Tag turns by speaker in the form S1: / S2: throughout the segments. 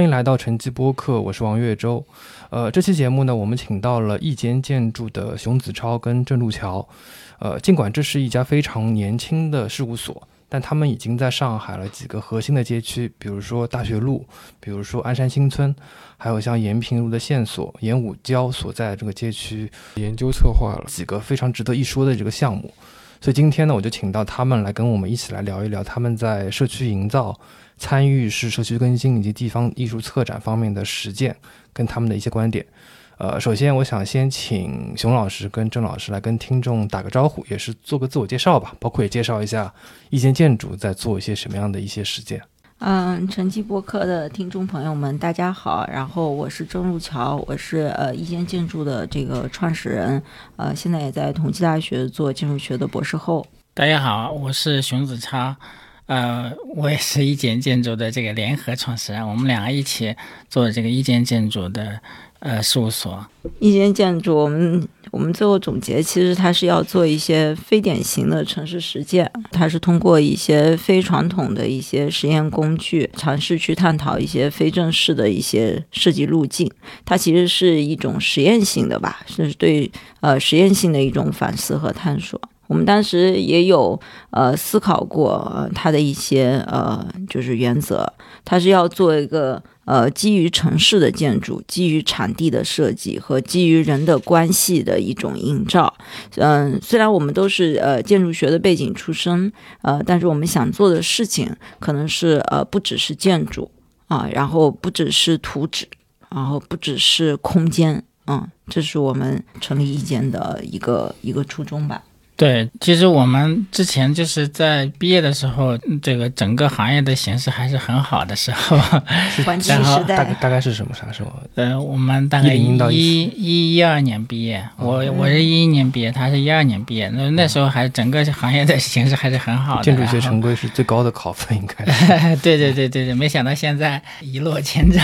S1: 欢迎来到晨记播客，我是王月洲。呃，这期节目呢，我们请到了一间建筑的熊子超跟郑路桥。呃，尽管这是一家非常年轻的事务所，但他们已经在上海了几个核心的街区，比如说大学路，比如说鞍山新村，还有像延平路的线索、延武郊所在的这个街区，
S2: 研究策划了
S1: 几个非常值得一说的这个项目。所以今天呢，我就请到他们来跟我们一起来聊一聊他们在社区营造。参与式社区更新以及地方艺术策展方面的实践，跟他们的一些观点。呃，首先我想先请熊老师跟郑老师来跟听众打个招呼，也是做个自我介绍吧，包括也介绍一下一间建筑在做一些什么样的一些实践。
S3: 嗯，晨记播客的听众朋友们，大家好。然后我是郑路桥，我是呃一间建筑的这个创始人，呃，现在也在同济大学做建筑学的博士后。
S4: 大家好，我是熊子超。呃，我也是一间建筑的这个联合创始人，我们两个一起做这个一间建筑的呃事务所。
S3: 一间建筑，我们我们最后总结，其实它是要做一些非典型的城市实践，它是通过一些非传统的一些实验工具，尝试去探讨一些非正式的一些设计路径。它其实是一种实验性的吧，是对呃实验性的一种反思和探索。我们当时也有呃思考过它的一些呃就是原则，它是要做一个呃基于城市的建筑，基于场地的设计和基于人的关系的一种映照。嗯，虽然我们都是呃建筑学的背景出身，呃，但是我们想做的事情可能是呃不只是建筑啊，然后不只是图纸，然后不只是空间，嗯，这是我们成立意见的一个一个初衷吧。
S4: 对，其实我们之前就是在毕业的时候，这个整个行业的形势还是很好的时候。
S3: 然后
S1: 大概大概是什么啥时候？
S4: 呃，我们大概一一一二年毕业，我我是一一年毕业，他是一二年毕业。那那时候还整个行业的形势还是很好的。
S1: 建筑学成规是最高的考分，应该。
S4: 对对对对对，没想到现在一落千丈，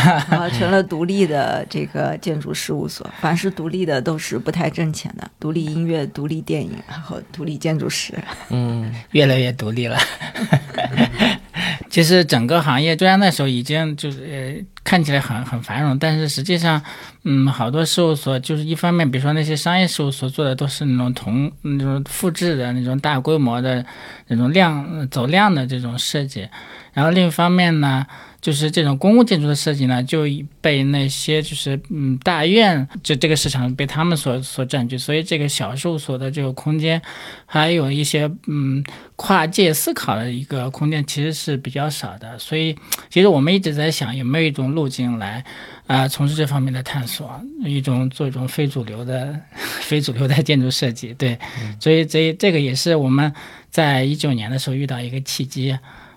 S3: 成了 独立的这个建筑事务所。凡是独立的都是不太挣钱的，独立音乐、独立电影，然后。独立建筑师，
S4: 嗯，越来越独立了。其实整个行业虽然那时候已经就是呃看起来很很繁荣，但是实际上，嗯，好多事务所就是一方面，比如说那些商业事务所做的都是那种同那种复制的那种大规模的那种量走量的这种设计，然后另一方面呢。就是这种公共建筑的设计呢，就被那些就是嗯大院就这个市场被他们所所占据，所以这个小事务所的这个空间，还有一些嗯跨界思考的一个空间其实是比较少的。所以其实我们一直在想有没有一种路径来啊从事这方面的探索，一种做一种非主流的 非主流的建筑设计。对，所以这这个也是我们在一九年的时候遇到一个契机。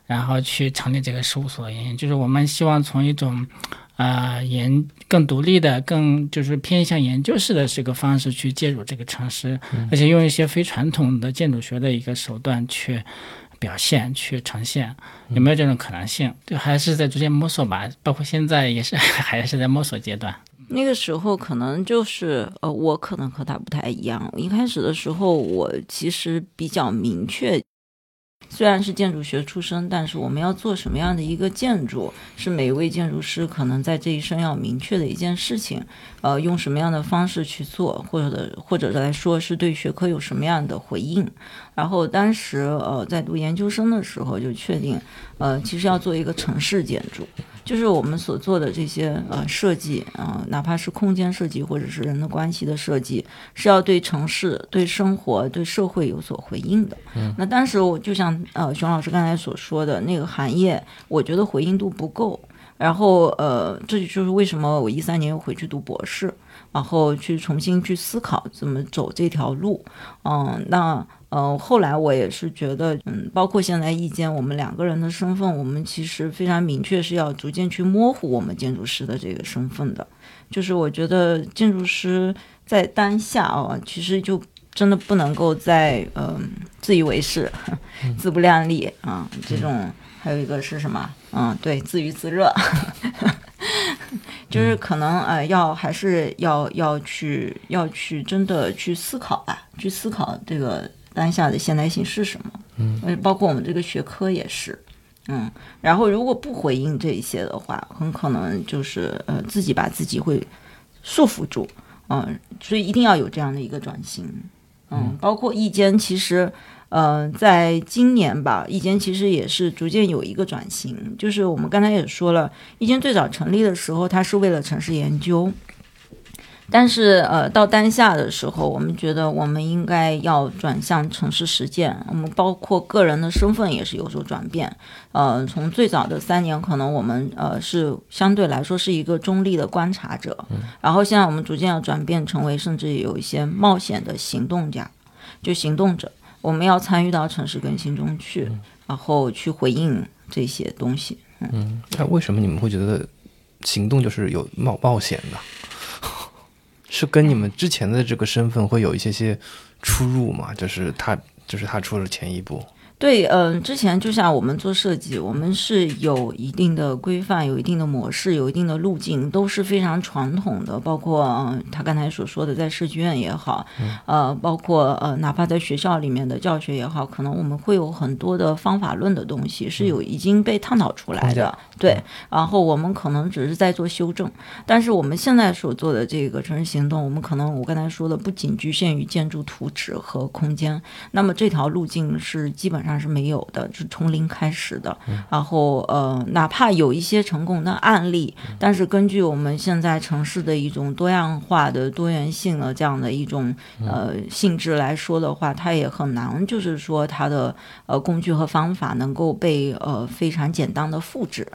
S4: 然后去成立这个事务所的原因，就是我们希望从一种，呃研更独立的、更就是偏向研究式的这个方式去介入这个城市，而且用一些非传统的建筑学的一个手段去表现、去呈现，有没有这种可能性？就还是在逐渐摸索吧，包括现在也是 还是在摸索阶段。
S3: 那个时候可能就是呃，我可能和他不太一样。一开始的时候，我其实比较明确。虽然是建筑学出身，但是我们要做什么样的一个建筑，是每一位建筑师可能在这一生要明确的一件事情。呃，用什么样的方式去做，或者或者来说是对学科有什么样的回应。然后当时呃在读研究生的时候就确定，呃，其实要做一个城市建筑。就是我们所做的这些呃设计，呃，哪怕是空间设计或者是人的关系的设计，是要对城市、对生活、对社会有所回应的。嗯，那当时我就像呃熊老师刚才所说的那个行业，我觉得回应度不够。然后呃，这就是为什么我一三年又回去读博士，然后去重新去思考怎么走这条路。嗯，那。呃，后来我也是觉得，嗯，包括现在意见，我们两个人的身份，我们其实非常明确是要逐渐去模糊我们建筑师的这个身份的。就是我觉得建筑师在当下啊，其实就真的不能够再嗯自以为是、自不量力啊这种。还有一个是什么？嗯，对，自娱自乐，就是可能呃，要还是要要去要去真的去思考吧，去思考这个。当下的现代性是什么？嗯，包括我们这个学科也是，嗯，然后如果不回应这一些的话，很可能就是呃自己把自己会束缚住，嗯，所以一定要有这样的一个转型，嗯，包括易间其实。呃，在今年吧，易间其实也是逐渐有一个转型，就是我们刚才也说了，易间最早成立的时候，它是为了城市研究。但是，呃，到当下的时候，我们觉得我们应该要转向城市实践。我们包括个人的身份也是有所转变。呃，从最早的三年，可能我们呃是相对来说是一个中立的观察者，然后现在我们逐渐要转变成为甚至有一些冒险的行动家，就行动者。我们要参与到城市更新中去，然后去回应这些东西。
S1: 嗯，那为什么你们会觉得行动就是有冒冒险的？是跟你们之前的这个身份会有一些些出入吗？就是他，就是他出了前一步。
S3: 对，嗯，之前就像我们做设计，我们是有一定的规范，有一定的模式，有一定的路径，都是非常传统的。包括他刚才所说的，在设计院也好，呃，包括呃，哪怕在学校里面的教学也好，可能我们会有很多的方法论的东西是有已经被探讨出来的。对，然后我们可能只是在做修正。但是我们现在所做的这个城市行动，我们可能我刚才说的不仅局限于建筑图纸和空间，那么这条路径是基本上。上是没有的，是从零开始的。然后呃，哪怕有一些成功的案例，但是根据我们现在城市的一种多样化的多元性的这样的一种呃性质来说的话，它也很难，就是说它的呃工具和方法能够被呃非常简单的复制。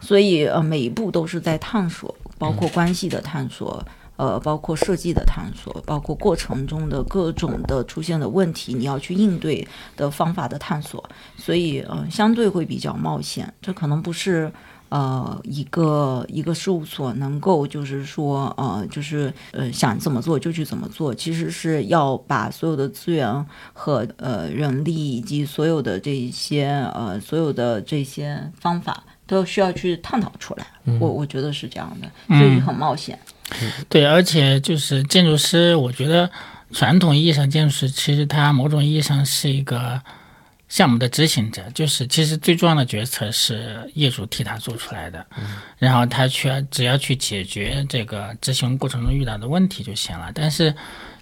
S3: 所以呃每一步都是在探索，包括关系的探索。呃，包括设计的探索，包括过程中的各种的出现的问题，你要去应对的方法的探索，所以呃，相对会比较冒险。这可能不是呃一个一个事务所能够就是说呃就是呃想怎么做就去怎么做，其实是要把所有的资源和呃人力以及所有的这些呃所有的这些方法都需要去探讨出来。我我觉得是这样的，所以很冒险。
S4: 对，而且就是建筑师，我觉得传统意义上建筑师其实他某种意义上是一个项目的执行者，就是其实最重要的决策是业主替他做出来的，然后他去只要去解决这个执行过程中遇到的问题就行了。但是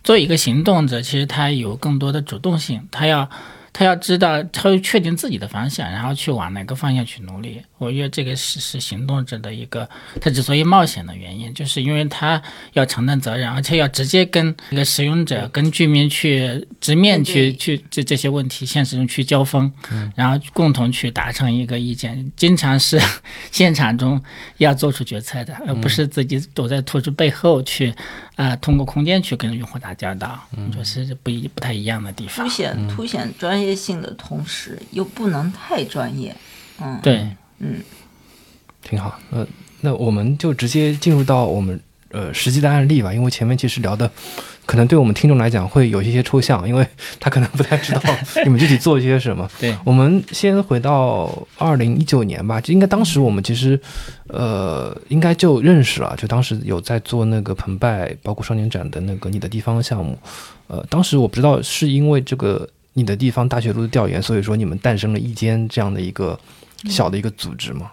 S4: 作为一个行动者，其实他有更多的主动性，他要。他要知道，他要确定自己的方向，然后去往哪个方向去努力。我觉得这个是是行动者的一个，他之所以冒险的原因，就是因为他要承担责任，而且要直接跟一个使用者、跟居民去直面去去这这些问题现实中去交锋，然后共同去达成一个意见。经常是 现场中要做出决策的，而不是自己躲在图纸背后去。啊，通过空间去跟用户打交道，嗯，就是不一不太一样的地方。
S3: 凸显凸显专业性的同时，又不能太专业。嗯，
S4: 对，
S3: 嗯，
S1: 挺好。那那我们就直接进入到我们呃实际的案例吧，因为前面其实聊的。可能对我们听众来讲会有一些抽象，因为他可能不太知道 你们具体做一些什么。
S4: 对，
S1: 我们先回到二零一九年吧，就应该当时我们其实，呃，应该就认识了，就当时有在做那个澎湃，包括双年展的那个你的地方项目。呃，当时我不知道是因为这个你的地方大学路的调研，所以说你们诞生了一间这样的一个小的一个组织吗？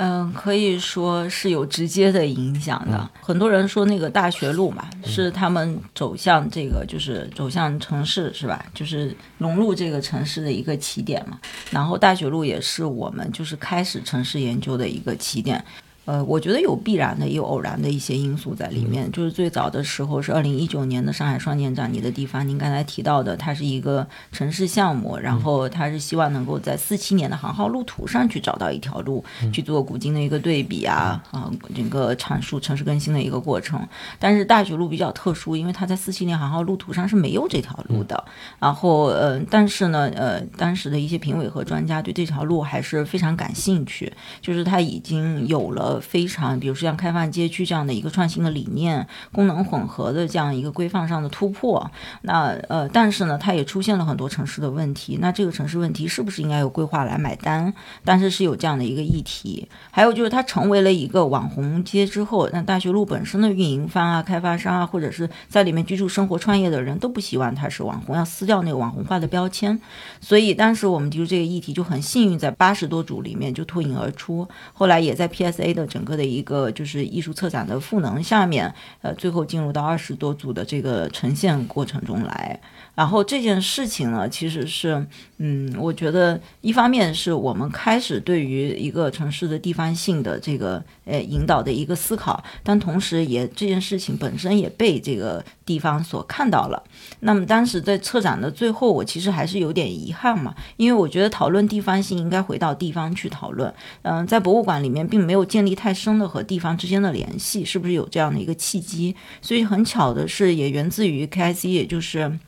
S3: 嗯，可以说是有直接的影响的。很多人说那个大学路嘛，是他们走向这个，就是走向城市，是吧？就是融入这个城市的一个起点嘛。然后大学路也是我们就是开始城市研究的一个起点。呃，我觉得有必然的，也有偶然的一些因素在里面。就是最早的时候是二零一九年的上海双年展，你的地方，您刚才提到的，它是一个城市项目，然后它是希望能够在四七年的航号路途上去找到一条路，去做古今的一个对比啊啊，整个阐述城市更新的一个过程。但是大学路比较特殊，因为它在四七年航号路途上是没有这条路的。然后呃，但是呢呃，当时的一些评委和专家对这条路还是非常感兴趣，就是它已经有了。非常，比如说像开放街区这样的一个创新的理念，功能混合的这样一个规范上的突破。那呃，但是呢，它也出现了很多城市的问题。那这个城市问题是不是应该由规划来买单？但是是有这样的一个议题。还有就是它成为了一个网红街之后，那大学路本身的运营方啊、开发商啊，或者是在里面居住、生活、创业的人都不希望它是网红，要撕掉那个网红化的标签。所以当时我们提出这个议题就很幸运，在八十多组里面就脱颖而出。后来也在 PSA 的整个的一个就是艺术策展的赋能下面，呃，最后进入到二十多组的这个呈现过程中来。然后这件事情呢，其实是，嗯，我觉得一方面是我们开始对于一个城市的地方性的这个呃引导的一个思考，但同时也这件事情本身也被这个地方所看到了。那么当时在策展的最后，我其实还是有点遗憾嘛，因为我觉得讨论地方性应该回到地方去讨论。嗯，在博物馆里面并没有建立太深的和地方之间的联系，是不是有这样的一个契机？所以很巧的是，也源自于 KIC，也就是。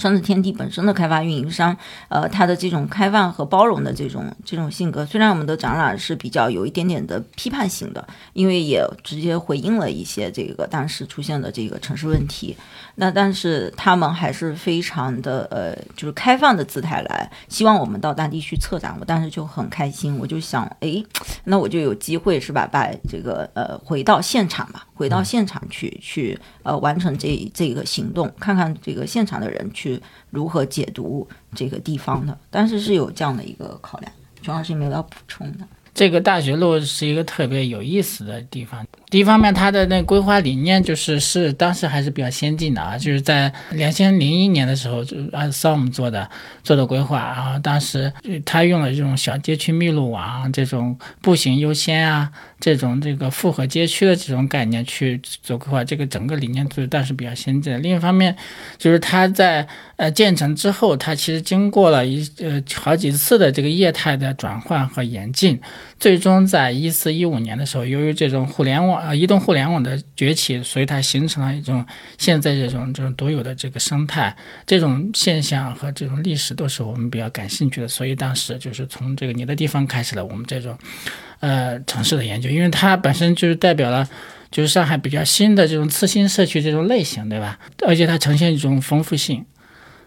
S3: 川子天地本身的开发运营商，呃，他的这种开放和包容的这种这种性格，虽然我们的展览是比较有一点点的批判性的，因为也直接回应了一些这个当时出现的这个城市问题，那但是他们还是非常的呃，就是开放的姿态来，希望我们到当地去策展，我当时就很开心，我就想，哎，那我就有机会是吧，把这个呃回到现场吧，回到现场去去呃完成这这个行动，看看这个现场的人去。如何解读这个地方的？但是是有这样的一个考量，主要是没有要补充的。
S4: 这个大学路是一个特别有意思的地方。第一方面，它的那规划理念就是是当时还是比较先进的啊，就是在两千零一年的时候就按 SOM 做的做的规划，然后当时他用了这种小街区密路网，这种步行优先啊，这种这个复合街区的这种概念去做规划，这个整个理念是当时比较先进的。另一方面，就是它在呃建成之后，它其实经过了一呃好几次的这个业态的转换和演进。最终在一四一五年的时候，由于这种互联网呃移动互联网的崛起，所以它形成了一种现在这种这种独有的这个生态。这种现象和这种历史都是我们比较感兴趣的，所以当时就是从这个你的地方开始了我们这种呃城市的研究，因为它本身就是代表了就是上海比较新的这种次新社区这种类型，对吧？而且它呈现一种丰富性，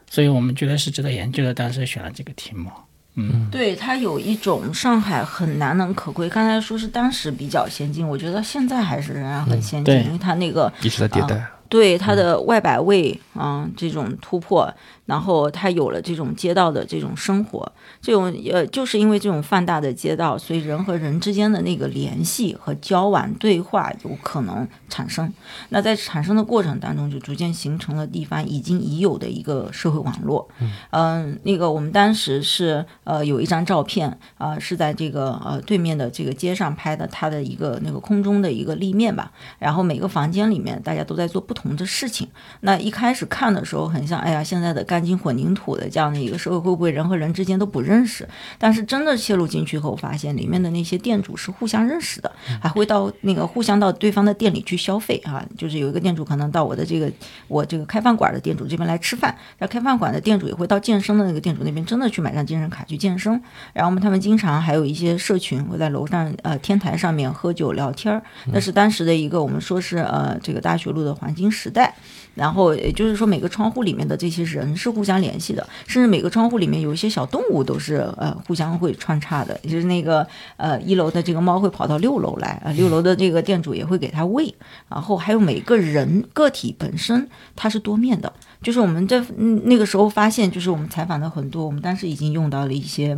S4: 所以我们觉得是值得研究的，当时选了这个题目。嗯，
S3: 对，它有一种上海很难能可贵。刚才说是当时比较先进，我觉得现在还是仍然很先进，因为它那个
S1: 一直在迭代。
S3: 对它的外摆位啊，这种突破。然后它有了这种街道的这种生活，这种呃，就是因为这种放大的街道，所以人和人之间的那个联系和交往对话有可能产生。那在产生的过程当中，就逐渐形成了地方已经已有的一个社会网络。嗯，那个我们当时是呃有一张照片啊，是在这个呃对面的这个街上拍的，它的一个那个空中的一个立面吧。然后每个房间里面大家都在做不同的事情。那一开始看的时候很像，哎呀，现在的。钢筋混凝土的这样的一个社会，会不会人和人之间都不认识？但是真的切入进去后，发现里面的那些店主是互相认识的，还会到那个互相到对方的店里去消费啊。就是有一个店主可能到我的这个我这个开饭馆的店主这边来吃饭，然后开饭馆的店主也会到健身的那个店主那边真的去买张健身卡去健身。然后我们他们经常还有一些社群会在楼上呃天台上面喝酒聊天儿，那是当时的一个我们说是呃这个大学路的黄金时代。然后也就是说，每个窗户里面的这些人是互相联系的，甚至每个窗户里面有一些小动物都是呃互相会穿插的，就是那个呃一楼的这个猫会跑到六楼来，啊六楼的这个店主也会给它喂，然后还有每个人个体本身它是多面的，就是我们在那个时候发现，就是我们采访的很多，我们当时已经用到了一些。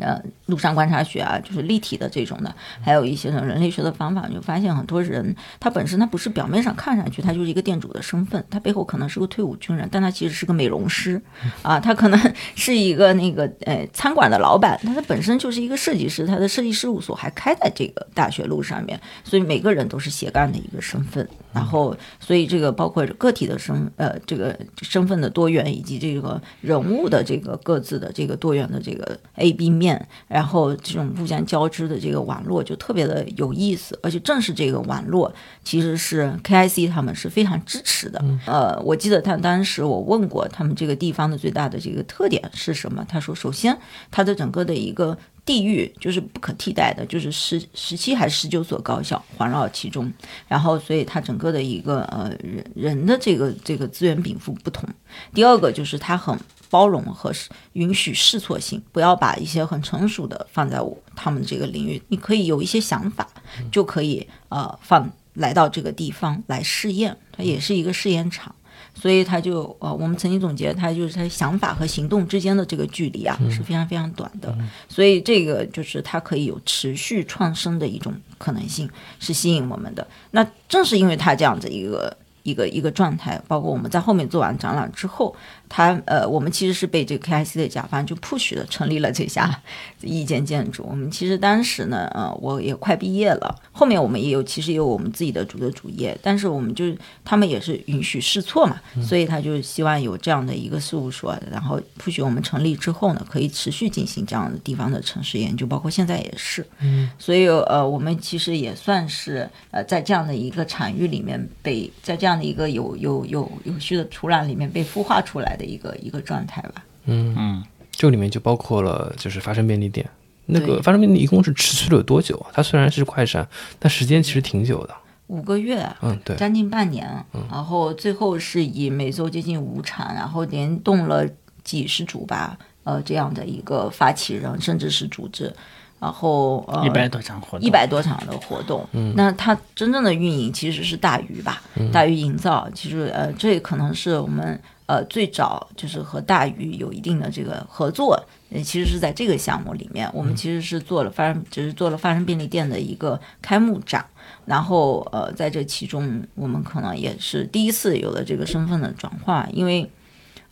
S3: 呃，路上观察学啊，就是立体的这种的，还有一些人类学的方法，就发现很多人他本身他不是表面上看上去他就是一个店主的身份，他背后可能是个退伍军人，但他其实是个美容师 啊，他可能 是一个那个呃餐馆的老板，他他本身就是一个设计师，他的设计事务所还开在这个大学路上面，所以每个人都是斜杠的一个身份，然后所以这个包括个体的身呃这个身份的多元，以及这个人物的这个各自的这个多元的这个 A B 面。然后这种互相交织的这个网络就特别的有意思，而且正是这个网络，其实是 KIC 他们是非常支持的。呃，我记得他当时我问过他们这个地方的最大的这个特点是什么，他说首先它的整个的一个。地域就是不可替代的，就是十十七还是十九所高校环绕其中，然后所以它整个的一个呃人人的这个这个资源禀赋不同。第二个就是它很包容和允许试错性，不要把一些很成熟的放在我他们这个领域，你可以有一些想法，就可以呃放来到这个地方来试验，它也是一个试验场。所以他就呃，我们曾经总结，他就是他想法和行动之间的这个距离啊是非常非常短的，所以这个就是它可以有持续创生的一种可能性，是吸引我们的。那正是因为他这样子一个一个一个状态，包括我们在后面做完展览之后。他呃，我们其实是被这个 KIC 的甲方就 push 的成立了这家 意见建筑。我们其实当时呢，呃，我也快毕业了，后面我们也有其实也有我们自己的主的主业，但是我们就他们也是允许试错嘛，所以他就希望有这样的一个事务所，然后 push 我们成立之后呢，可以持续进行这样的地方的城市研究，包括现在也是。
S1: 嗯，
S3: 所以呃，我们其实也算是呃在这样的一个场域里面被在这样的一个有有有有序的土壤里面被孵化出来。的一个一个状态吧，
S1: 嗯。嗯，这里面就包括了就是发生便利店，那个发生便利一共是持续了多久啊？它虽然是快闪，但时间其实挺久的，
S3: 五个月，
S1: 嗯对，
S3: 将近半年，然后最后是以每周接近五场，然后联动了几十组吧，呃这样的一个发起人甚至是组织，然后呃
S4: 一百多场活动，
S3: 一百多场的活动，嗯，那它真正的运营其实是大鱼吧，大鱼营造，其实呃这可能是我们。呃，最早就是和大鱼有一定的这个合作，呃，其实是在这个项目里面，我们其实是做了发生，只是做了发生便利店的一个开幕展，然后呃，在这其中，我们可能也是第一次有了这个身份的转化，因为。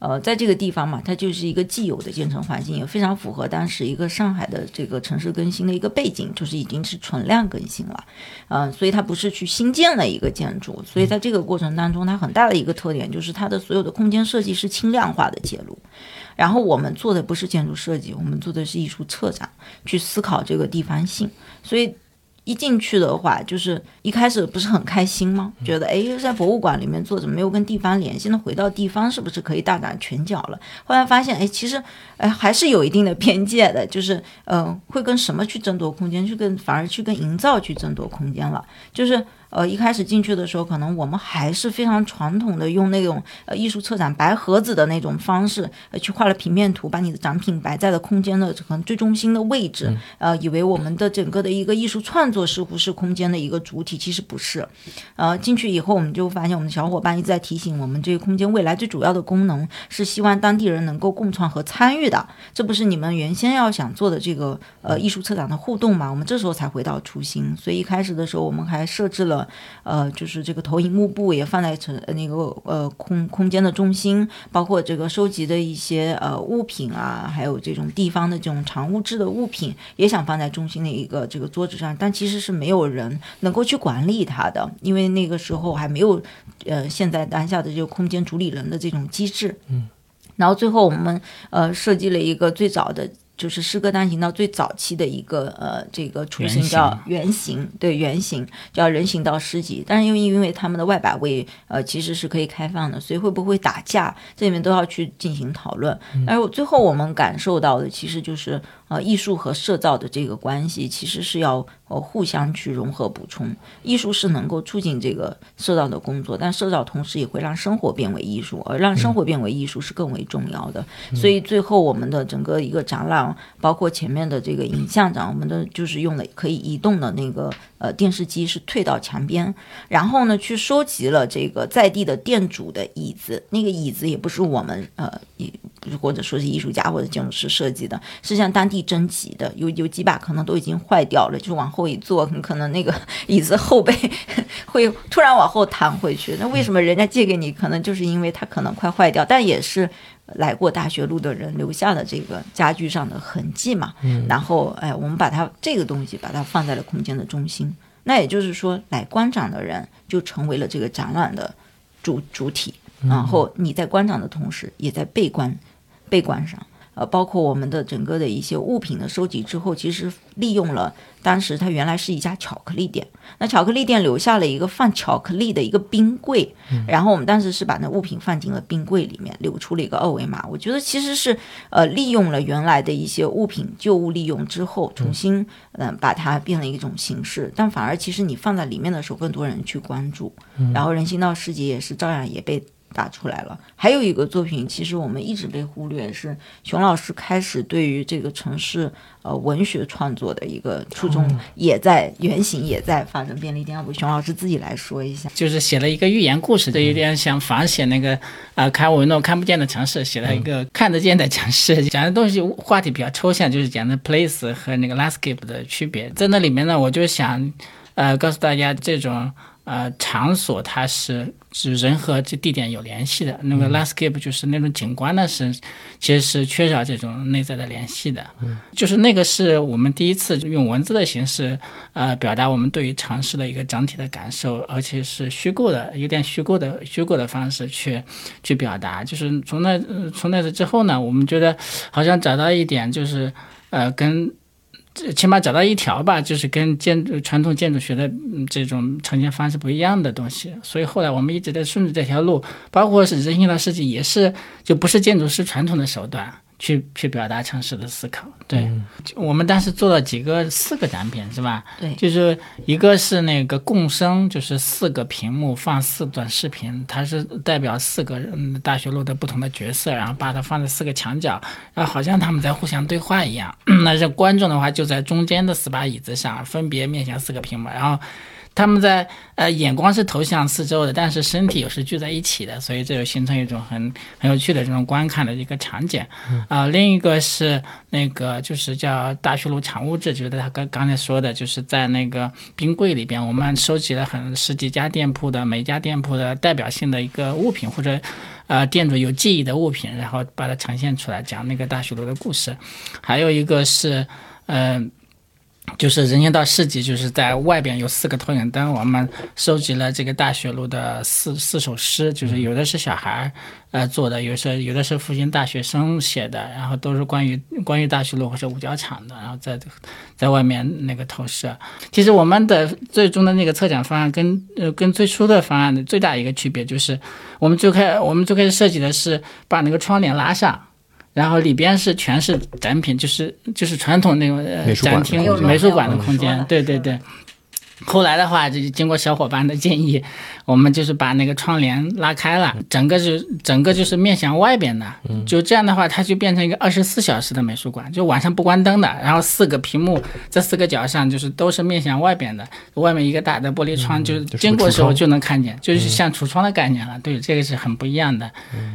S3: 呃，在这个地方嘛，它就是一个既有的建成环境，也非常符合当时一个上海的这个城市更新的一个背景，就是已经是存量更新了，嗯，所以它不是去新建了一个建筑，所以在这个过程当中，它很大的一个特点就是它的所有的空间设计是轻量化的介入，然后我们做的不是建筑设计，我们做的是艺术策展，去思考这个地方性，所以。一进去的话，就是一开始不是很开心吗？觉得哎，在博物馆里面坐着没有跟地方联系那？回到地方是不是可以大展拳脚了？后来发现，哎，其实，哎，还是有一定的边界的，就是，嗯，会跟什么去争夺空间？去跟反而去跟营造去争夺空间了，就是。呃，一开始进去的时候，可能我们还是非常传统的，用那种呃艺术策展白盒子的那种方式，呃，去画了平面图，把你的展品摆在了空间的可能最中心的位置，呃，以为我们的整个的一个艺术创作似乎是空间的一个主体，其实不是。呃，进去以后，我们就发现我们的小伙伴一直在提醒我们，这个空间未来最主要的功能是希望当地人能够共创和参与的，这不是你们原先要想做的这个呃艺术策展的互动嘛？我们这时候才回到初心，所以一开始的时候，我们还设置了。呃，就是这个投影幕布也放在成那个呃空空间的中心，包括这个收集的一些呃物品啊，还有这种地方的这种常物质的物品，也想放在中心的一个这个桌子上，但其实是没有人能够去管理它的，因为那个时候还没有呃现在当下的这个空间主理人的这种机制。
S1: 嗯，
S3: 然后最后我们呃设计了一个最早的。就是诗歌单行道最早期的一个呃，这个雏形叫原型，对原型叫人行道诗集。但是因为因为他们的外摆位呃其实是可以开放的，所以会不会打架，这里面都要去进行讨论。而最后我们感受到的其实就是呃艺术和社造的这个关系其实是要。呃，互相去融合补充，艺术是能够促进这个社造的工作，但社造同时也会让生活变为艺术，而让生活变为艺术是更为重要的。所以最后我们的整个一个展览，包括前面的这个影像展，我们的就是用了可以移动的那个呃电视机，是退到墙边，然后呢去收集了这个在地的店主的椅子，那个椅子也不是我们呃也或者说是艺术家或者建筑师设计的，是向当地征集的，有有几把可能都已经坏掉了，就往。后一坐，很可能那个 椅子后背 会突然往后弹回去。那为什么人家借给你？可能就是因为它可能快坏掉，但也是来过大学路的人留下的这个家具上的痕迹嘛。然后，哎，我们把它这个东西把它放在了空间的中心。那也就是说，来观展的人就成为了这个展览的主主体。然后你在观展的同时，也在被观被观赏。呃，包括我们的整个的一些物品的收集之后，其实利用了当时它原来是一家巧克力店，那巧克力店留下了一个放巧克力的一个冰柜，然后我们当时是把那物品放进了冰柜里面，留出了一个二维码。我觉得其实是呃利用了原来的一些物品旧物利用之后，重新嗯、把它变了一种形式，但反而其实你放在里面的时候，更多人去关注，然后人行道市集也是照样也被。打出来了。还有一个作品，其实我们一直被忽略，是熊老师开始对于这个城市呃文学创作的一个初衷，也在原型也在发生变了一点。要不熊老师自己来说一下？
S4: 就是写了一个寓言故事，就有点像仿写那个啊卡维诺看不见的城市，写了一个看得见的城市，讲的东西话题比较抽象，就是讲的 place 和那个 landscape 的区别。在那里面呢，我就想呃告诉大家这种。呃，场所它是指人和这地点有联系的，那个 landscape 就是那种景观呢是其实是缺少这种内在的联系的，就是那个是我们第一次用文字的形式呃表达我们对于城市的一个整体的感受，而且是虚构的，有点虚构的虚构的方式去去表达。就是从那从那次之后呢，我们觉得好像找到一点就是呃跟。起码找到一条吧，就是跟建传统建筑学的这种呈现方式不一样的东西，所以后来我们一直在顺着这条路，包括是人行道设计，也是就不是建筑师传统的手段。去去表达城市的思考，对我们当时做了几个四个展品是吧？
S3: 对，
S4: 就是一个是那个共生，就是四个屏幕放四段视频，它是代表四个嗯大学路的不同的角色，然后把它放在四个墙角，然后好像他们在互相对话一样。那这观众的话就在中间的四把椅子上，分别面向四个屏幕，然后。他们在呃眼光是投向四周的，但是身体又是聚在一起的，所以这就形成一种很很有趣的这种观看的一个场景。啊，另一个是那个就是叫大学路产物志，就是他刚刚才说的，就是在那个冰柜里边，我们收集了很十几家店铺的每家店铺的代表性的一个物品或者呃店主有记忆的物品，然后把它呈现出来，讲那个大学路的故事。还有一个是嗯。就是人行道市集，就是在外边有四个投影灯，我们收集了这个大学路的四四首诗，就是有的是小孩儿呃做的，有是有的是附近大学生写的，然后都是关于关于大学路或者五角场的，然后在在外面那个投射。其实我们的最终的那个策展方案跟呃跟最初的方案的最大一个区别就是，我们最开我们最开始设计的是把那个窗帘拉上。然后里边是全是展品，就是就是传统那种展厅美术馆的空间，对对对。后来的话，就经过小伙伴的建议，我们就是把那个窗帘拉开了，整个就整个就是面向外边的，就这样的话，它就变成一个二十四小时的美术馆，就晚上不关灯的。然后四个屏幕，这四个角上就是都是面向外边的，外面一个大的玻璃窗，就是经过的时候就能看见，就是像橱窗的概念了。对，这个是很不一样的，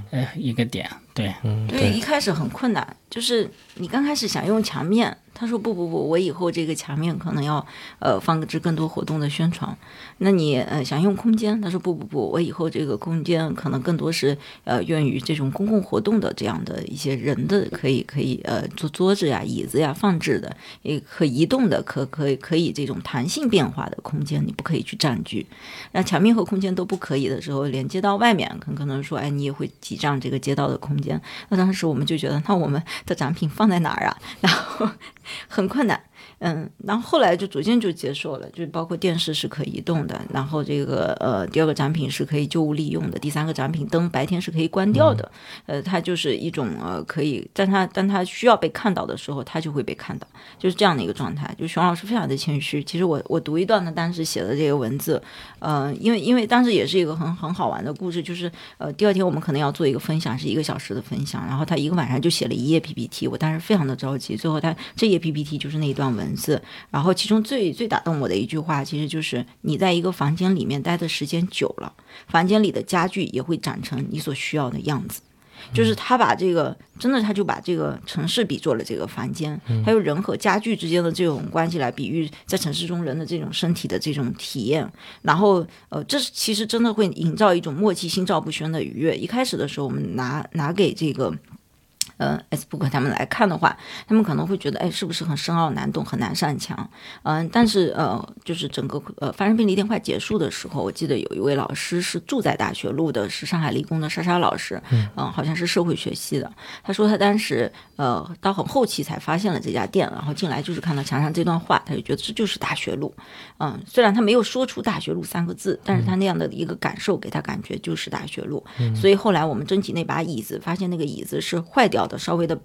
S4: 呃，一个点。对，
S3: 对，一开始很困难，就是你刚开始想用墙面。他说不不不，我以后这个墙面可能要呃放置更多活动的宣传。那你呃想用空间？他说不不不，我以后这个空间可能更多是呃用于这种公共活动的这样的一些人的可以可以呃做桌子呀、椅子呀放置的，也可移动的，可可以可以这种弹性变化的空间，你不可以去占据。那墙面和空间都不可以的时候，连接到外面很可能说，哎，你也会挤占这个街道的空间。那当时我们就觉得，那我们的展品放在哪儿啊？然后。很困难。嗯，然后后来就逐渐就接受了，就包括电视是可移动的，然后这个呃第二个展品是可以旧物利用的，第三个展品灯白天是可以关掉的，呃，它就是一种呃可以，但它但它需要被看到的时候，它就会被看到，就是这样的一个状态。就熊老师非常的谦虚，其实我我读一段呢，当时写的这个文字，呃，因为因为当时也是一个很很好玩的故事，就是呃第二天我们可能要做一个分享，是一个小时的分享，然后他一个晚上就写了一页 PPT，我当时非常的着急，最后他这页 PPT 就是那一段文。字，然后其中最最打动我的一句话，其实就是你在一个房间里面待的时间久了，房间里的家具也会长成你所需要的样子。就是他把这个真的，他就把这个城市比作了这个房间，还有人和家具之间的这种关系来比喻在城市中人的这种身体的这种体验。然后，呃，这其实真的会营造一种默契、心照不宣的愉悦。一开始的时候，我们拿拿给这个。呃，S book 他们来看的话，他们可能会觉得，哎，是不是很深奥难懂，很难上墙？嗯，但是呃，就是整个呃发生便利店快结束的时候，我记得有一位老师是住在大学路的，是上海理工的莎莎老师，嗯，好像是社会学系的。他说他当时呃到很后期才发现了这家店，然后进来就是看到墙上这段话，他就觉得这就是大学路。嗯，虽然他没有说出大学路三个字，但是他那样的一个感受给他感觉就是大学路。所以后来我们征集那把椅子，发现那个椅子是坏掉。的稍微的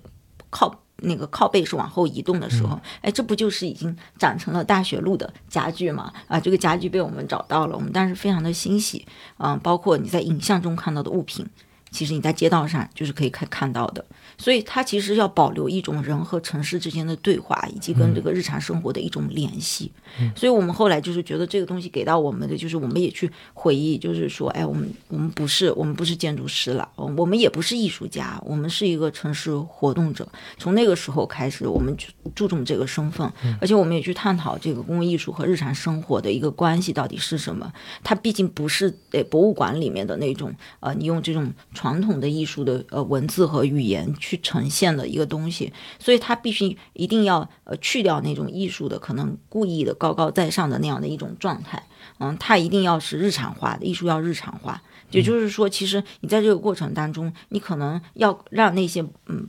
S3: 靠那个靠背是往后移动的时候，哎，这不就是已经长成了大学路的家具吗？啊，这个家具被我们找到了，我们当时非常的欣喜。嗯，包括你在影像中看到的物品，其实你在街道上就是可以看看到的。所以它其实要保留一种人和城市之间的对话，以及跟这个日常生活的一种联系。所以我们后来就是觉得这个东西给到我们的，就是我们也去回忆，就是说，哎，我们我们不是我们不是建筑师了，我们也不是艺术家，我们是一个城市活动者。从那个时候开始，我们就注重这个身份，而且我们也去探讨这个公共艺术和日常生活的一个关系到底是什么。它毕竟不是呃博物馆里面的那种，呃，你用这种传统的艺术的呃文字和语言。去呈现的一个东西，所以它必须一定要呃去掉那种艺术的可能故意的高高在上的那样的一种状态，嗯，它一定要是日常化的，艺术要日常化，也就是说，其实你在这个过程当中，你可能要让那些嗯。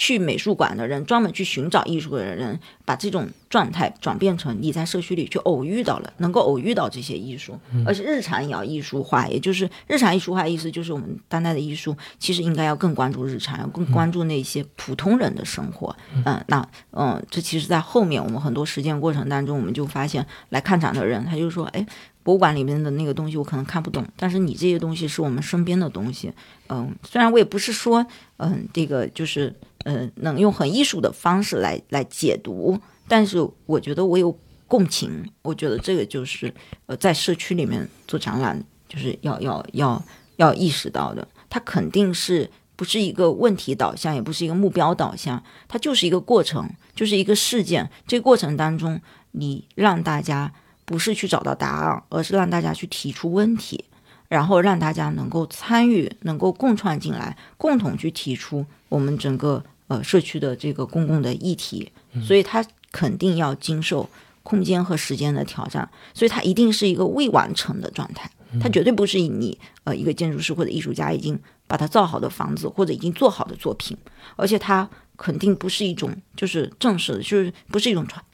S3: 去美术馆的人，专门去寻找艺术的人，把这种状态转变成你在社区里去偶遇到了，能够偶遇到这些艺术，而且日常也要艺术化，也就是日常艺术化意思就是我们当代的艺术其实应该要更关注日常，要更关注那些普通人的生活。嗯，那嗯，这其实，在后面我们很多实践过程当中，我们就发现来看展的人，他就说，哎。博物馆里面的那个东西我可能看不懂，但是你这些东西是我们身边的东西。嗯，虽然我也不是说，嗯，这个就是，嗯，能用很艺术的方式来来解读，但是我觉得我有共情。我觉得这个就是，呃，在社区里面做展览，就是要要要要意识到的。它肯定是不是一个问题导向，也不是一个目标导向，它就是一个过程，就是一个事件。这个过程当中，你让大家。不是去找到答案，而是让大家去提出问题，然后让大家能够参与，能够共创进来，共同去提出我们整个呃社区的这个公共的议题。所以它肯定要经受空间和时间的挑战，所以它一定是一个未完成的状态。它绝对不是你呃一个建筑师或者艺术家已经把它造好的房子或者已经做好的作品，而且它肯定不是一种就是正式的，就是不是一种传。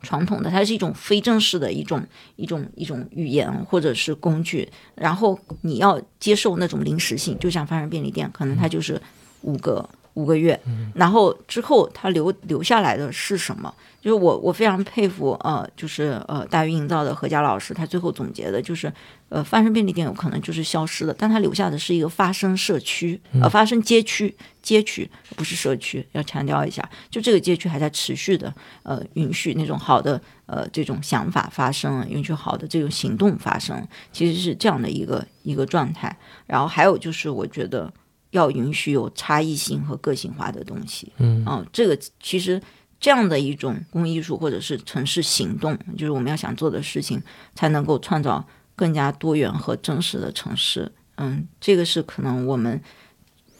S3: 传统的，它是一种非正式的一种一种一种语言或者是工具，然后你要接受那种临时性，就像发生便利店，可能它就是五个五个月，然后之后他留留下来的是什么？就是我我非常佩服呃，就是呃大鱼营造的何佳老师，他最后总结的就是，呃，发生便利店有可能就是消失了，但他留下的是一个发生社区，呃，发生街区，街区不是社区，要强调一下，就这个街区还在持续的，呃，允许那种好的呃这种想法发生，允许好的这种行动发生，其实是这样的一个一个状态。然后还有就是，我觉得要允许有差异性和个性化的东西，嗯，啊，这个其实。这样的一种公益艺术或者是城市行动，就是我们要想做的事情，才能够创造更加多元和真实的城市。嗯，这个是可能我们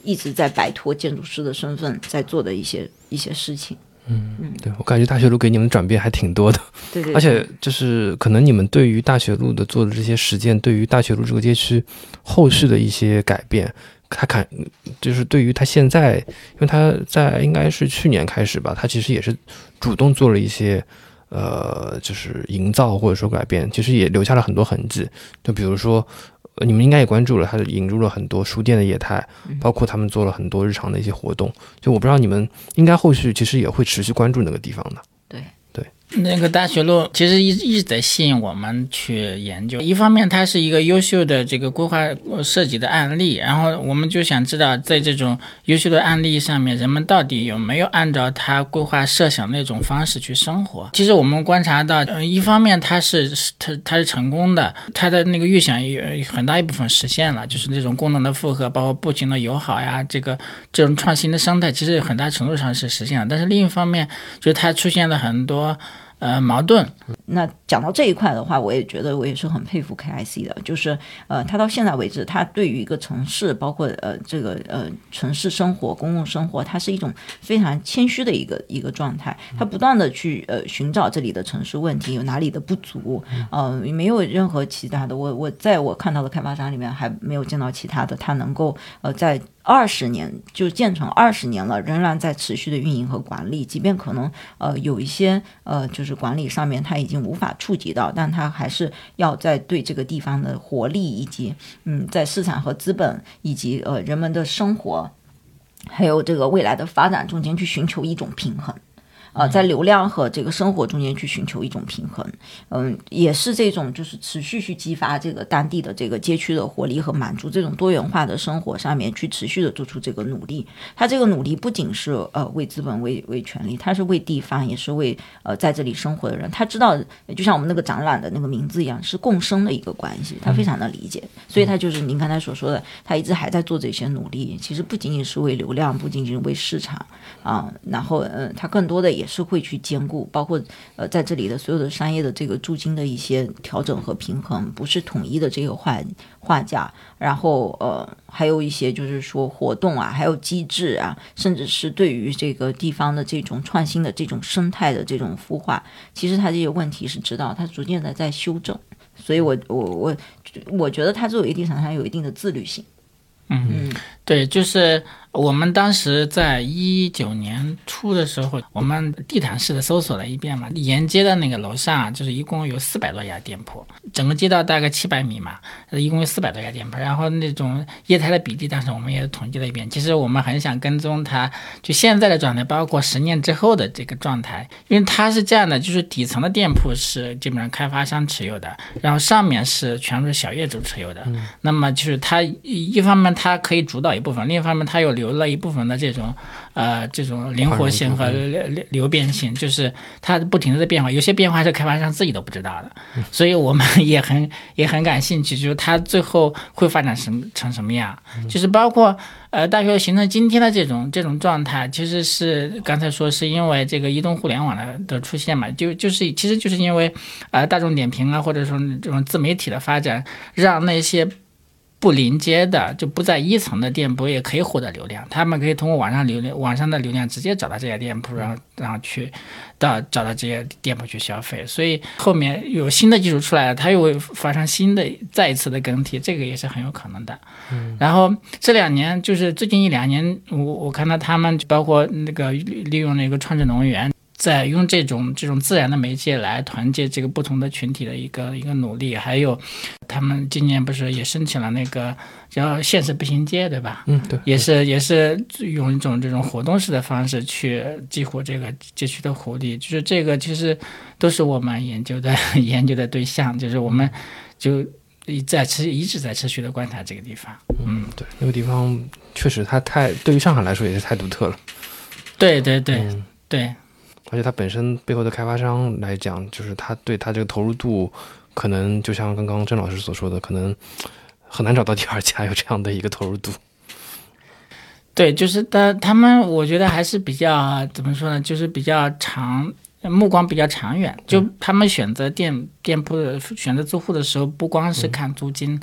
S3: 一直在摆脱建筑师的身份在做的一些一些事情。
S1: 嗯嗯，对我感觉大学路给你们转变还挺多的。
S3: 对对，
S1: 而且就是可能你们对于大学路的做的这些实践，对于大学路这个街区后续的一些改变。他看，就是对于他现在，因为他在应该是去年开始吧，他其实也是主动做了一些，呃，就是营造或者说改变，其实也留下了很多痕迹。就比如说，你们应该也关注了，他引入了很多书店的业态，包括他们做了很多日常的一些活动。就我不知道你们应该后续其实也会持续关注那个地方的。
S4: 那个大学路其实一一直在吸引我们去研究。一方面，它是一个优秀的这个规划设计的案例，然后我们就想知道，在这种优秀的案例上面，人们到底有没有按照他规划设想那种方式去生活？其实我们观察到，嗯，一方面它是它它是成功的，它的那个预想有很大一部分实现了，就是那种功能的复合，包括步行的友好呀，这个这种创新的生态，其实很大程度上是实现了。但是另一方面，就是它出现了很多。呃，矛盾，
S3: 那讲到这一块的话，我也觉得我也是很佩服 KIC 的，就是呃，他到现在为止，他对于一个城市，包括呃这个呃城市生活、公共生活，它是一种非常谦虚的一个一个状态，他不断的去呃寻找这里的城市问题有哪里的不足，呃，没有任何其他的，我我在我看到的开发商里面还没有见到其他的，他能够呃在。二十年就建成二十年了，仍然在持续的运营和管理。即便可能呃有一些呃就是管理上面他已经无法触及到，但他还是要在对这个地方的活力以及嗯在市场和资本以及呃人们的生活，还有这个未来的发展中间去寻求一种平衡。呃，在流量和这个生活中间去寻求一种平衡，嗯，也是这种就是持续去激发这个当地的这个街区的活力和满足这种多元化的生活上面去持续的做出这个努力。他这个努力不仅是呃为资本为为权利，他是为地方，也是为呃在这里生活的人。他知道，就像我们那个展览的那个名字一样，是共生的一个关系。他非常的理解，所以他就是您刚才所说的，他一直还在做这些努力。其实不仅仅是为流量，不仅仅是为市场啊，然后嗯，他更多的也。是会去兼顾，包括呃在这里的所有的商业的这个租金的一些调整和平衡，不是统一的这个画画价，然后呃还有一些就是说活动啊，还有机制啊，甚至是对于这个地方的这种创新的这种生态的这种孵化，其实它这些问题是知道，它逐渐的在修正，所以我我我我觉得它作为地产商有一定的自律性，
S4: 嗯，对，就是。我们当时在一九年初的时候，我们地毯式的搜索了一遍嘛，沿街的那个楼上就是一共有四百多家店铺，整个街道大概七百米嘛，一共有四百多家店铺。然后那种业态的比例，当时我们也统计了一遍。其实我们很想跟踪它，就现在的状态，包括十年之后的这个状态，因为它是这样的，就是底层的店铺是基本上开发商持有的，然后上面是全部是小业主持有的。那么就是它一方面它可以主导一部分，另一方面它又。留了一部分的这种，呃，这种灵活性和流流变性，就是它不停的在变化，有些变化是开发商自己都不知道的，所以我们 也很也很感兴趣，就是它最后会发展成成什么样，就是包括呃，大学形成今天的这种这种状态，其实是刚才说是因为这个移动互联网的的出现嘛，就就是其实就是因为呃大众点评啊，或者说这种自媒体的发展，让那些。不临街的就不在一层的店铺也可以获得流量，他们可以通过网上流量、网上的流量直接找到这家店铺，然后然后去到找到这些店铺去消费。所以后面有新的技术出来了，它又会发生新的再一次的更替，这个也是很有可能的。嗯，然后这两年就是最近一两年，我我看到他们包括那个利用那个创智能源。在用这种这种自然的媒介来团结这个不同的群体的一个一个努力，还有他们今年不是也申请了那个叫现实步行街，对吧？
S1: 嗯，对，
S4: 也是也是用一种这种活动式的方式去激活这个街区的活力，就是这个其实都是我们研究的研究的对象，就是我们就一在持一直在持续的观察这个地方。
S1: 嗯，对，那个地方确实它太对于上海来说也是太独特了。
S4: 对对对对。
S1: 而且它本身背后的开发商来讲，就是他对他这个投入度，可能就像刚刚郑老师所说的，可能很难找到第二家有这样的一个投入度。
S4: 对，就是他他们，我觉得还是比较怎么说呢？就是比较长目光比较长远。就他们选择店店铺的选择租户的时候，不光是看租金。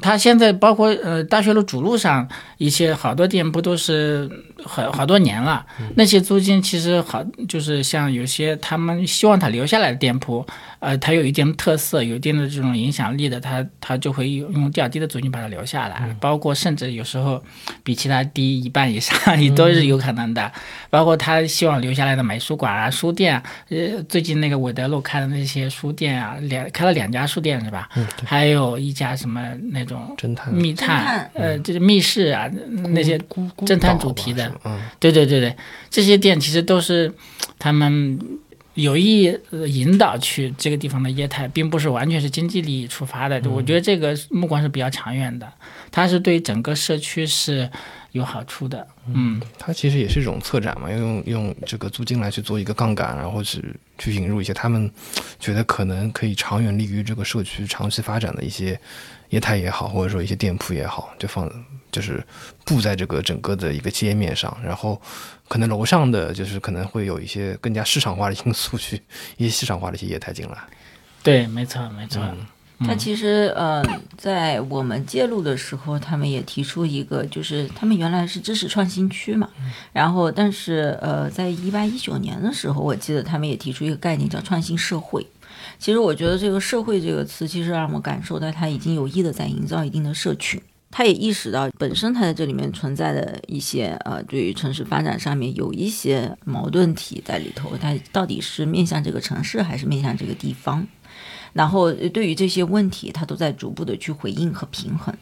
S4: 他现在包括呃大学路主路上一些好多店铺都是好好多年了，那些租金其实好就是像有些他们希望他留下来的店铺，呃，它有一定特色，有一定的这种影响力的，他他就会用用较低的租金把它留下来，包括甚至有时候比其他低一半以上 也都是有可能的。包括他希望留下来的美术馆啊、书店，呃，最近那个韦德路开的那些书店啊，两开了两家书店是吧？
S1: 嗯，
S4: 还有一家什么。那种
S1: 侦探、
S4: 密探，呃，就是密室啊，那些侦探主题的，
S1: 嗯，
S4: 对对对对，这些店其实都是他们有意引导去这个地方的业态，并不是完全是经济利益出发的。我觉得这个目光是比较长远的，它是对整个社区是有好处的。嗯，
S1: 它其实也是一种策展嘛，用用这个租金来去做一个杠杆，然后是去引入一些他们觉得可能可以长远利于这个社区长期发展的一些业态也好，或者说一些店铺也好，就放就是布在这个整个的一个街面上，然后可能楼上的就是可能会有一些更加市场化的因素去一些市场化的一些业态进来。
S4: 对，没错，没错。
S3: 他其实，呃，在我们介入的时候，他们也提出一个，就是他们原来是知识创新区嘛，然后，但是，呃，在一八一九年的时候，我记得他们也提出一个概念叫创新社会。其实，我觉得这个“社会”这个词，其实让我感受到它已经有意的在营造一定的社群。他也意识到，本身他在这里面存在的一些，呃，对于城市发展上面有一些矛盾体在里头。他到底是面向这个城市，还是面向这个地方？然后对于这些问题，他都在逐步的去回应和平衡，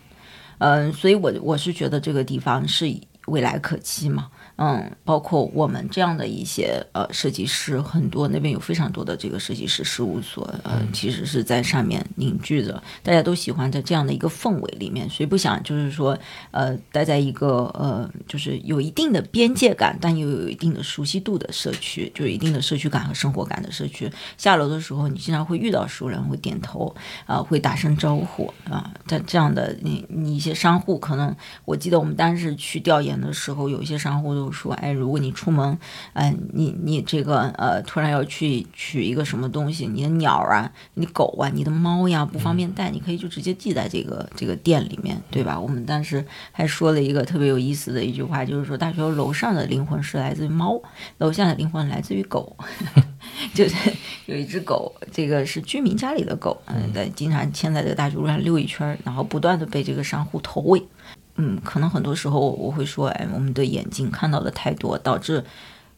S3: 嗯，所以我我是觉得这个地方是未来可期嘛。嗯，包括我们这样的一些呃设计师，很多那边有非常多的这个设计师事务所，呃，其实是在上面凝聚着，大家都喜欢在这样的一个氛围里面，谁不想就是说，呃，待在一个呃，就是有一定的边界感，但又有一定的熟悉度的社区，就有一定的社区感和生活感的社区。下楼的时候，你经常会遇到熟人，会点头啊，会打声招呼啊。在这样的你你一些商户，可能我记得我们当时去调研的时候，有一些商户都。说哎，如果你出门，嗯，你你这个呃，突然要去取一个什么东西，你的鸟啊，你狗啊，你的猫呀，不方便带，你可以就直接寄在这个这个店里面，对吧？我们当时还说了一个特别有意思的一句话，就是说，大学楼上的灵魂是来自于猫，楼下的灵魂来自于狗，就是有一只狗，这个是居民家里的狗，嗯，在经常牵在这个大学路上溜一圈，然后不断的被这个商户投喂。嗯，可能很多时候我会说，哎，我们的眼睛看到的太多，导致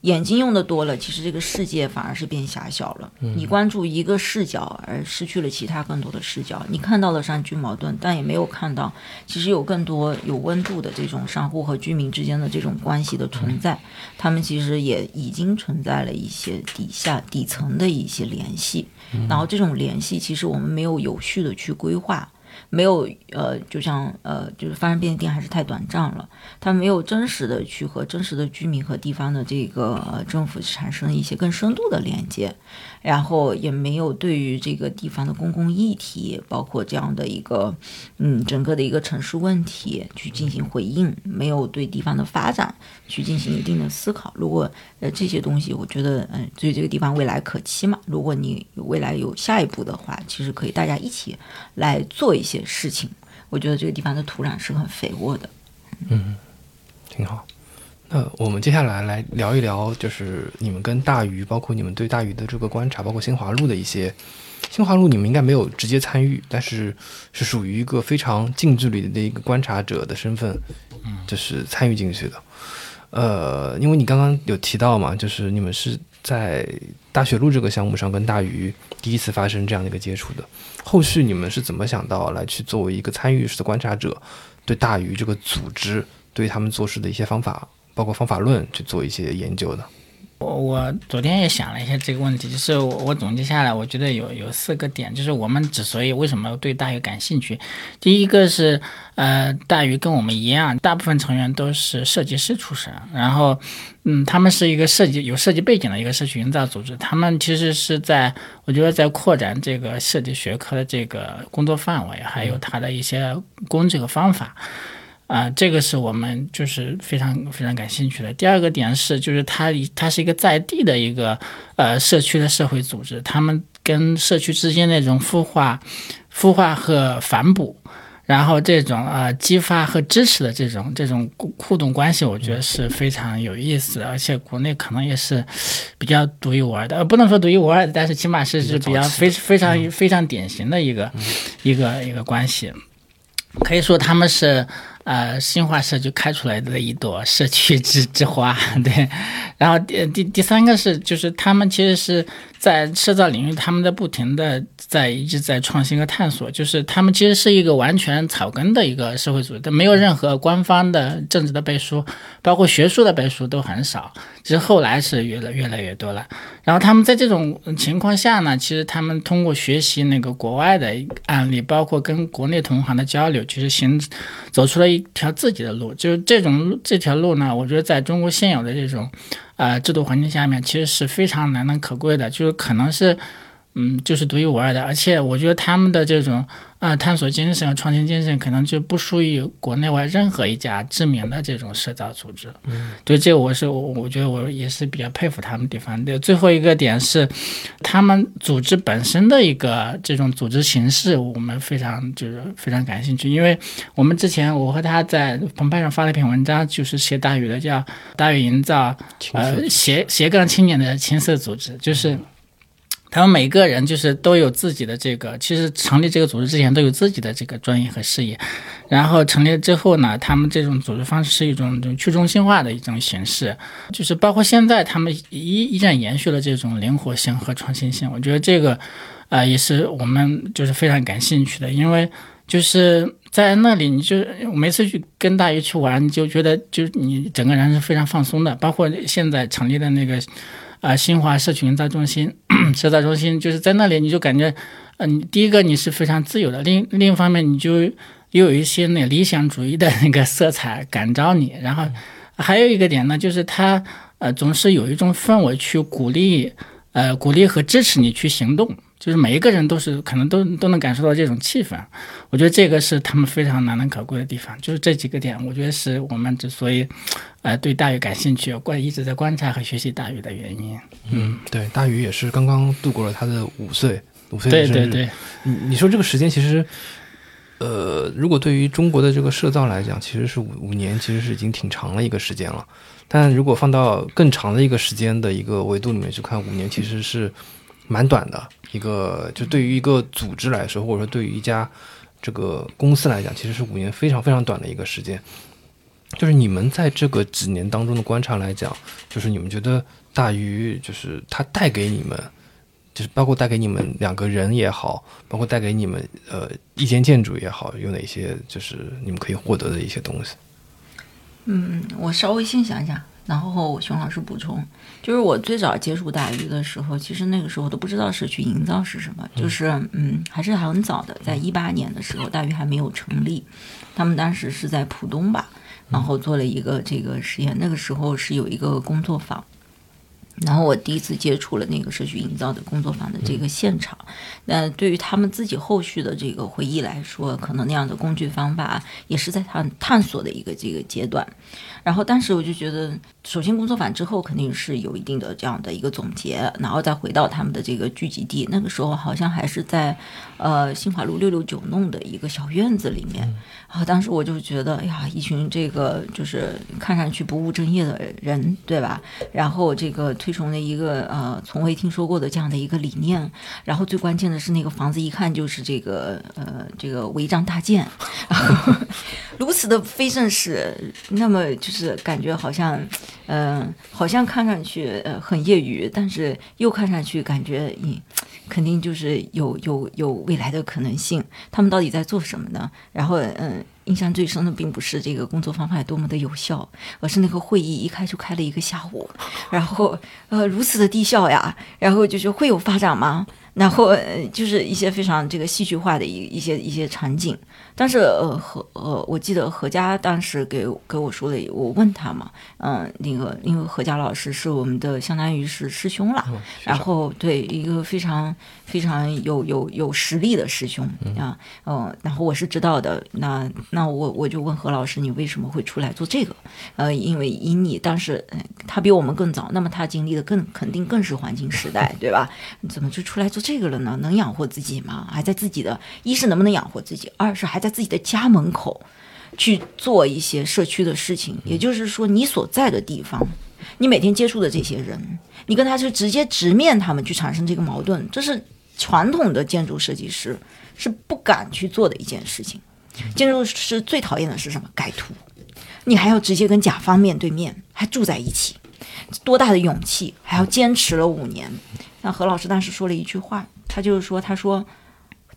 S3: 眼睛用的多了，其实这个世界反而是变狭小了。你关注一个视角，而失去了其他更多的视角。你看到了商居矛盾，但也没有看到，其实有更多有温度的这种商户和居民之间的这种关系的存在。他们其实也已经存在了一些底下底层的一些联系，然后这种联系其实我们没有有序的去规划。没有，呃，就像，呃，就是发生变电还是太短暂了，它没有真实的去和真实的居民和地方的这个政府产生一些更深度的连接。然后也没有对于这个地方的公共议题，包括这样的一个，嗯，整个的一个城市问题去进行回应，没有对地方的发展去进行一定的思考。如果呃这些东西，我觉得嗯，对这个地方未来可期嘛。如果你未来有下一步的话，其实可以大家一起来做一些事情。我觉得这个地方的土壤是很肥沃的，
S1: 嗯，挺好。那我们接下来来聊一聊，就是你们跟大鱼，包括你们对大鱼的这个观察，包括新华路的一些。新华路你们应该没有直接参与，但是是属于一个非常近距离的一个观察者的身份，就是参与进去的。呃，因为你刚刚有提到嘛，就是你们是在大学路这个项目上跟大鱼第一次发生这样的一个接触的。后续你们是怎么想到来去作为一个参与式的观察者，对大鱼这个组织，对他们做事的一些方法？包括方法论去做一些研究的。
S4: 我我昨天也想了一下这个问题，就是我我总结下来，我觉得有有四个点，就是我们之所以为什么对大鱼感兴趣，第一个是呃大鱼跟我们一样，大部分成员都是设计师出身，然后嗯他们是一个设计有设计背景的一个社区营造组织，他们其实是在我觉得在扩展这个设计学科的这个工作范围，还有它的一些工具和方法。啊，这个是我们就是非常非常感兴趣的。第二个点是，就是它它是一个在地的一个呃社区的社会组织，他们跟社区之间那种孵化、孵化和反哺，然后这种呃激发和支持的这种这种互动关系，我觉得是非常有意思的，而且国内可能也是比较独一无二的，呃，不能说独一无二的，但是起码是是比较非非常非常典型的一个一个一个关系，可以说他们是。呃，新华社就开出来的一朵社区之之花，对。然后第第第三个是，就是他们其实是在社造领域，他们在不停的在一直在创新和探索。就是他们其实是一个完全草根的一个社会组织，没有任何官方的政治的背书，包括学术的背书都很少。其实后来是越来越来越多了。然后他们在这种情况下呢，其实他们通过学习那个国外的案例，包括跟国内同行的交流，其实行走出了。一条自己的路。就是这种这条路呢，我觉得在中国现有的这种呃制度环境下面，其实是非常难能可贵的，就是可能是。嗯，就是独一无二的，而且我觉得他们的这种啊探索精神和创新精神，可能就不输于国内外任何一家知名的这种社造组织。嗯，对，这个我是我我觉得我也是比较佩服他们地方的。最后一个点是，他们组织本身的一个这种组织形式，我们非常就是非常感兴趣，因为我们之前我和他在澎湃上发了一篇文章，就是写大宇的，叫大宇营造呃斜斜杠青年的青色组织，就是。他们每个人就是都有自己的这个，其实成立这个组织之前都有自己的这个专业和事业，然后成立之后呢，他们这种组织方式是一种去中心化的一种形式，就是包括现在他们依依然延续了这种灵活性和创新性。我觉得这个，呃，也是我们就是非常感兴趣的，因为就是在那里，你就每次去跟大鱼去玩，你就觉得就你整个人是非常放松的，包括现在成立的那个。啊，新华社群营造中心、社造中心就是在那里，你就感觉，嗯，第一个你是非常自由的，另另一方面你就又有一些那理想主义的那个色彩感召你，然后还有一个点呢，就是他呃总是有一种氛围去鼓励，呃鼓励和支持你去行动。就是每一个人都是可能都都能感受到这种气氛，我觉得这个是他们非常难能可贵的地方。就是这几个点，我觉得是我们之所以，呃，对大鱼感兴趣，观一直在观察和学习大鱼的原因。
S1: 嗯，对，大鱼也是刚刚度过了他的五岁五岁。
S4: 对对对，
S1: 你你说这个时间其实，呃，如果对于中国的这个社造来讲，其实是五五年，其实是已经挺长的一个时间了。但如果放到更长的一个时间的一个维度里面去看，五年其实是蛮短的。一个就对于一个组织来说，或者说对于一家这个公司来讲，其实是五年非常非常短的一个时间。就是你们在这个几年当中的观察来讲，就是你们觉得大鱼就是它带给你们，就是包括带给你们两个人也好，包括带给你们呃一间建筑也好，有哪些就是你们可以获得的一些东西？
S3: 嗯，我稍微先想一想。然后熊老师补充，就是我最早接触大鱼的时候，其实那个时候都不知道社区营造是什么，就是嗯，还是很早的，在一八年的时候，大鱼还没有成立，他们当时是在浦东吧，然后做了一个这个实验，那个时候是有一个工作坊。然后我第一次接触了那个社区营造的工作坊的这个现场，那对于他们自己后续的这个回忆来说，可能那样的工具方法也是在探探索的一个这个阶段。然后当时我就觉得，首先工作坊之后肯定是有一定的这样的一个总结，然后再回到他们的这个聚集地，那个时候好像还是在呃新华路六六九弄的一个小院子里面。然后当时我就觉得，哎呀，一群这个就是看上去不务正业的人，对吧？然后这个推崇的一个呃从未听说过的这样的一个理念。然后最关键的是，那个房子一看就是这个呃这个违章搭建，如此的非正式，那么就是感觉好像，嗯，好像看上去呃很业余，但是又看上去感觉你肯定就是有有有未来的可能性。他们到底在做什么呢？然后嗯。印象最深的并不是这个工作方法多么的有效，而是那个会议一开就开了一个下午，然后呃如此的低效呀，然后就是会有发展吗？然后就是一些非常这个戏剧化的一一些一些场景。但是呃何呃我记得何佳当时给给我说的，我问他嘛，嗯那个因为何佳老师是我们的相当于是师兄了，然后对一个非常非常有有有实力的师兄啊，嗯然后我是知道的，那那我我就问何老师，你为什么会出来做这个？呃因为以你当时他比我们更早，那么他经历的更肯定更是黄金时代，对吧？你怎么就出来做这个了呢？能养活自己吗？还在自己的一是能不能养活自己，二是还。在自己的家门口去做一些社区的事情，也就是说，你所在的地方，你每天接触的这些人，你跟他是直接直面他们去产生这个矛盾，这是传统的建筑设计师是不敢去做的一件事情。建筑师最讨厌的是什么？改图，你还要直接跟甲方面对面，还住在一起，多大的勇气？还要坚持了五年。那何老师当时说了一句话，他就是说，他说。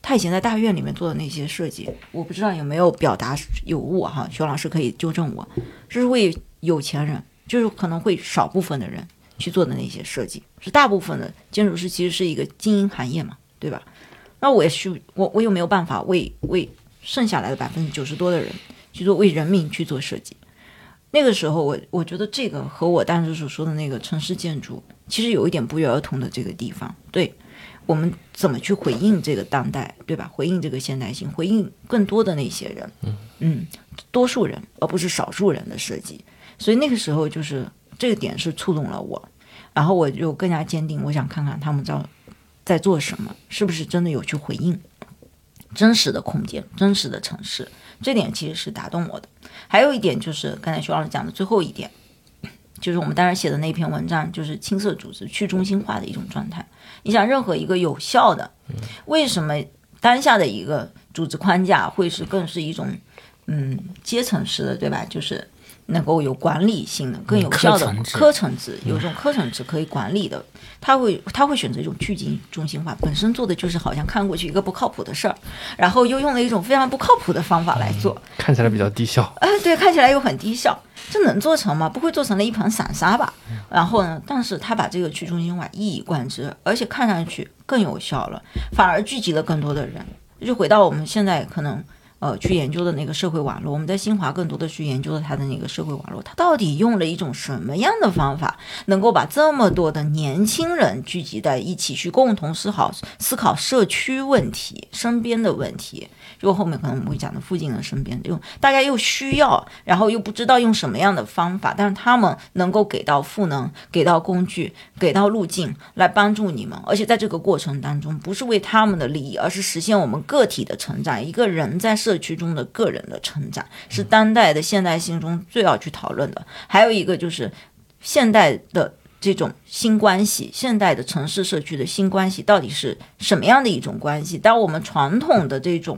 S3: 他以前在大院里面做的那些设计，我不知道有没有表达有误哈，徐老师可以纠正我。这是为有钱人，就是可能会少部分的人去做的那些设计，是大部分的建筑师其实是一个精英行业嘛，对吧？那我也去，我我有没有办法为为剩下来的百分之九十多的人去做为人民去做设计。那个时候我我觉得这个和我当时所说的那个城市建筑其实有一点不约而同的这个地方，对我们怎么去回应这个当代，对吧？回应这个现代性，回应更多的那些人，嗯多数人而不是少数人的设计。所以那个时候就是这个点是触动了我，然后我就更加坚定，我想看看他们在在做什么，是不是真的有去回应真实的空间、真实的城市。这点其实是打动我的。还有一点就是刚才徐老师讲的最后一点，就是我们当时写的那篇文章，就是青色组织去中心化的一种状态。你想，任何一个有效的，为什么当下的一个组织框架会是更是一种嗯阶层式的，对吧？就是能够有管理性的、更有效的
S4: 科层制
S3: 有一种科层制可以管理的，他会他会选择一种聚集中心化，本身做的就是好像看过去一个不靠谱的事儿，然后又用了一种非常不靠谱的方法来做。
S1: 看起来比较低效。
S3: 哎，对，看起来又很低效，这能做成吗？不会做成了一盘散沙吧？然后呢，但是他把这个去中心化一以贯之，而且看上去更有效了，反而聚集了更多的人。就回到我们现在可能呃去研究的那个社会网络，我们在新华更多的去研究了它的那个社会网络，他到底用了一种什么样的方法，能够把这么多的年轻人聚集在一起，去共同思考思考社区问题、身边的问题。就后面可能我们会讲的附近的身边，就大家又需要，然后又不知道用什么样的方法，但是他们能够给到赋能、给到工具、给到路径来帮助你们，而且在这个过程当中，不是为他们的利益，而是实现我们个体的成长，一个人在社区中的个人的成长，是当代的现代性中最要去讨论的。还有一个就是现代的。这种新关系，现代的城市社区的新关系到底是什么样的一种关系？当我们传统的这种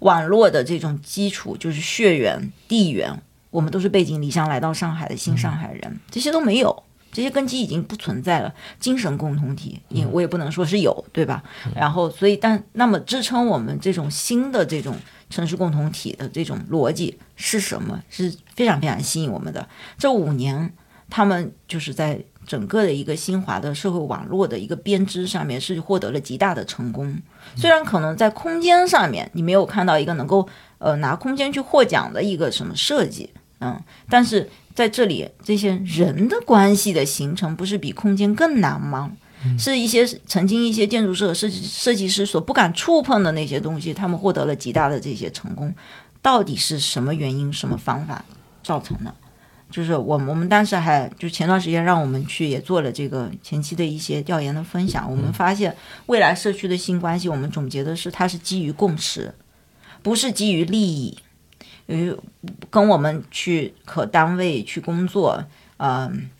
S3: 网络的这种基础就是血缘、地缘，我们都是背井离乡来到上海的新上海人，这些都没有，这些根基已经不存在了。精神共同体也我也不能说是有，对吧？然后，所以但那么支撑我们这种新的这种城市共同体的这种逻辑是什么？是非常非常吸引我们的。这五年，他们就是在。整个的一个新华的社会网络的一个编织上面是获得了极大的成功，虽然可能在空间上面你没有看到一个能够呃拿空间去获奖的一个什么设计，嗯，但是在这里这些人的关系的形成不是比空间更难吗？是一些曾经一些建筑设设计设计师所不敢触碰的那些东西，他们获得了极大的这些成功，到底是什么原因、什么方法造成的？就是我我们当时还就前段时间让我们去也做了这个前期的一些调研的分享，我们发现未来社区的新关系，我们总结的是它是基于共识，不是基于利益，与，跟我们去可单位去工作，嗯，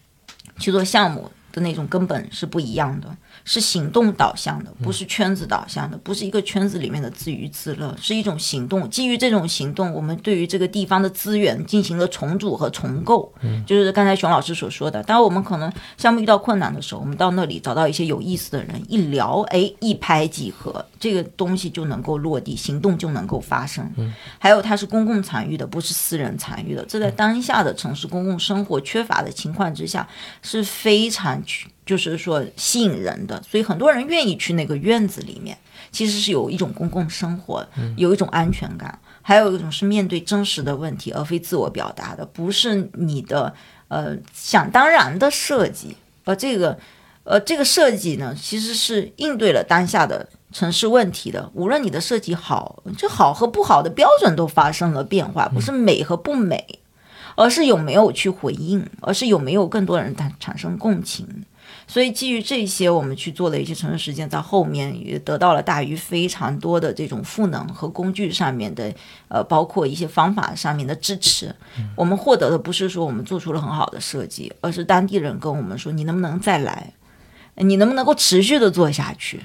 S3: 去做项目的那种根本是不一样的。是行动导向的，不是圈子导向的，不是一个圈子里面的自娱自乐，是一种行动。基于这种行动，我们对于这个地方的资源进行了重组和重构。嗯，就是刚才熊老师所说的，当我们可能项目遇到困难的时候，我们到那里找到一些有意思的人，一聊，哎，一拍即合，这个东西就能够落地，行动就能够发生。嗯，还有它是公共参与的，不是私人参与的。这在当下的城市公共生活缺乏的情况之下，是非常就是说吸引人的，所以很多人愿意去那个院子里面，其实是有一种公共生活，有一种安全感，还有一种是面对真实的问题，而非自我表达的，不是你的呃想当然的设计，而这个呃这个设计呢，其实是应对了当下的城市问题的。无论你的设计好，就好和不好的标准都发生了变化，不是美和不美，而是有没有去回应，而是有没有更多人产产生共情。所以基于这些，我们去做了一些城市实践，在后面也得到了大于非常多的这种赋能和工具上面的，呃，包括一些方法上面的支持。我们获得的不是说我们做出了很好的设计，而是当地人跟我们说：“你能不能再来？你能不能够持续的做下去？”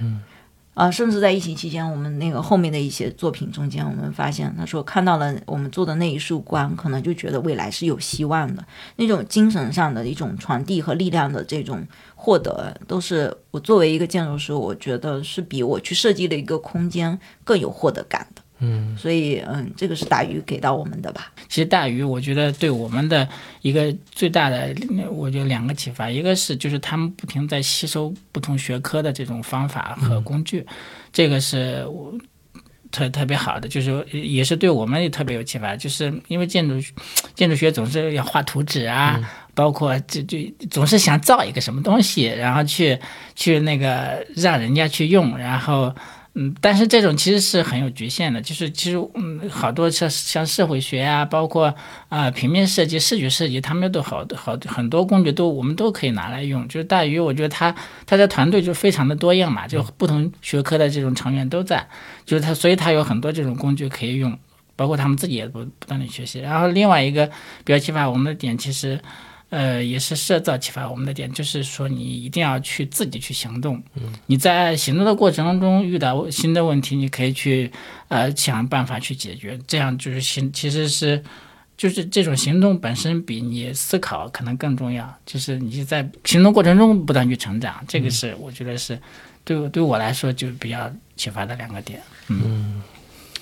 S3: 啊，甚至在疫情期间，我们那个后面的一些作品中间，我们发现他说看到了我们做的那一束光，可能就觉得未来是有希望的。那种精神上的一种传递和力量的这种获得，都是我作为一个建筑师，我觉得是比我去设计的一个空间更有获得感的。
S1: 嗯，
S3: 所以嗯，这个是大鱼给到我们的吧？
S4: 其实大鱼，我觉得对我们的一个最大的，我觉得两个启发，一个是就是他们不停在吸收不同学科的这种方法和工具，这个是我特特别好的，就是也是对我们也特别有启发，就是因为建筑建筑学总是要画图纸啊，包括这就总是想造一个什么东西，然后去去那个让人家去用，然后。嗯，但是这种其实是很有局限的，就是其实嗯，好多像像社会学啊，包括啊平面设计、视觉设计，他们都好好很多工具都我们都可以拿来用。就是大鱼，我觉得他他的团队就非常的多样嘛，就不同学科的这种成员都在，就是他，所以他有很多这种工具可以用，包括他们自己也不不断的学习。然后另外一个比较启发我们的点，其实。呃，也是设造启发我们的点，就是说你一定要去自己去行动。嗯，你在行动的过程当中遇到新的问题，你可以去呃想办法去解决。这样就是行，其实是就是这种行动本身比你思考可能更重要。就是你在行动过程中不断去成长，这个是我觉得是对对我来说就比较启发的两个点。
S1: 嗯，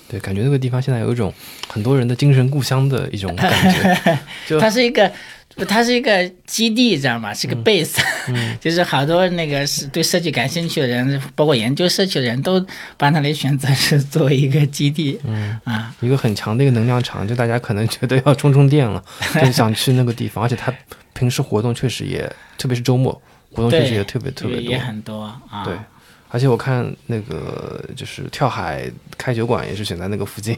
S1: 对，感觉那个地方现在有一种很多人的精神故乡的一种感觉，就
S4: 它是一个。它是一个基地，知道吗？是个 base，就是好多那个是对设计感兴趣的人，包括研究设计的人都把那里选择是作为一个基地。
S1: 嗯
S4: 啊，
S1: 一个很强的一个能量场，就大家可能觉得要充充电了，就想去那个地方。而且它平时活动确实也，特别是周末活动确实也特别特别多，
S4: 也很多啊。
S1: 对。而且我看那个就是跳海开酒馆也是选在那个附近，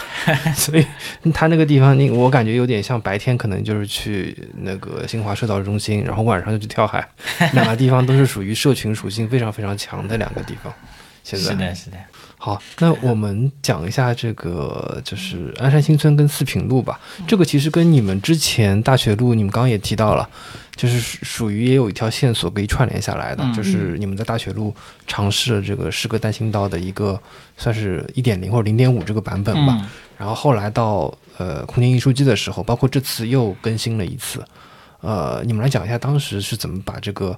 S1: 所以他那个地方，你我感觉有点像白天可能就是去那个新华社道中心，然后晚上就去跳海，两个地方都是属于社群属性非常非常强的两个地方。现在
S4: 是的，是的。
S1: 好，那我们讲一下这个就是鞍山新村跟四平路吧。这个其实跟你们之前大学路，你们刚刚也提到了。就是属于也有一条线索可以串联下来的，就是你们在大学路尝试了这个诗歌单行道的一个算是一点零或者零点五这个版本吧。然后后来到呃空间艺术季的时候，包括这次又更新了一次。呃，你们来讲一下当时是怎么把这个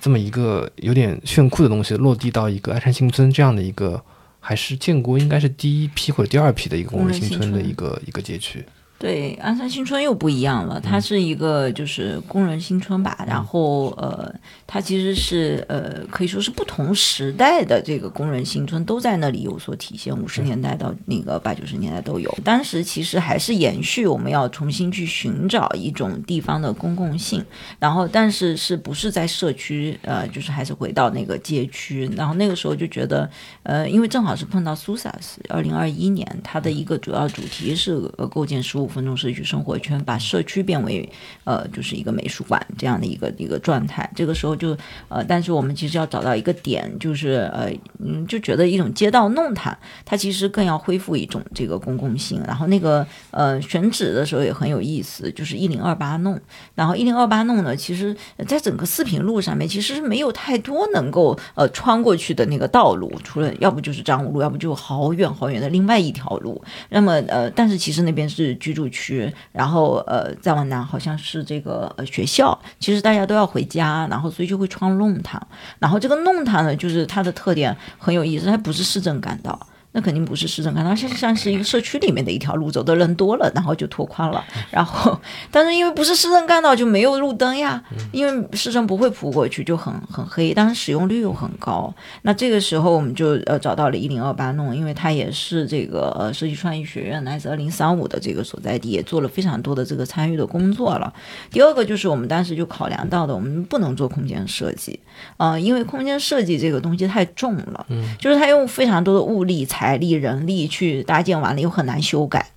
S1: 这么一个有点炫酷的东西落地到一个鞍山新村这样的一个，还是建国应该是第一批或者第二批的一个工人新村的一个一个街区。
S3: 对，鞍山新村又不一样了，它是一个就是工人新村吧，然后呃，它其实是呃可以说是不同时代的这个工人新村都在那里有所体现，五十年代到那个八九十年代都有。当时其实还是延续我们要重新去寻找一种地方的公共性，然后但是是不是在社区呃，就是还是回到那个街区，然后那个时候就觉得呃，因为正好是碰到苏萨斯二零二一年，它的一个主要主题是呃构建十五。分钟社区生活圈，把社区变为呃，就是一个美术馆这样的一个一个状态。这个时候就呃，但是我们其实要找到一个点，就是呃，嗯，就觉得一种街道弄堂，它其实更要恢复一种这个公共性。然后那个呃，选址的时候也很有意思，就是一零二八弄。然后一零二八弄呢，其实在整个四平路上面，其实是没有太多能够呃穿过去的那个道路，除了要不就是张武路，要不就好远好远的另外一条路。那么呃，但是其实那边是居住。住区，然后呃，再往南好像是这个呃学校，其实大家都要回家，然后所以就会穿弄堂，然后这个弄堂呢，就是它的特点很有意思，它不是市政干道。那肯定不是市政干道，像像是一个社区里面的一条路，走的人多了，然后就拓宽了。然后，但是因为不是市政干道，就没有路灯呀，因为市政不会铺过去，就很很黑。但是使用率又很高。那这个时候我们就呃找到了一零二八弄，因为它也是这个呃设计创意学院来自二零三五的这个所在地，也做了非常多的这个参与的工作了。第二个就是我们当时就考量到的，我们不能做空间设计，啊，因为空间设计这个东西太重了，嗯，就是它用非常多的物力。财力、人力去搭建完了又很难修改，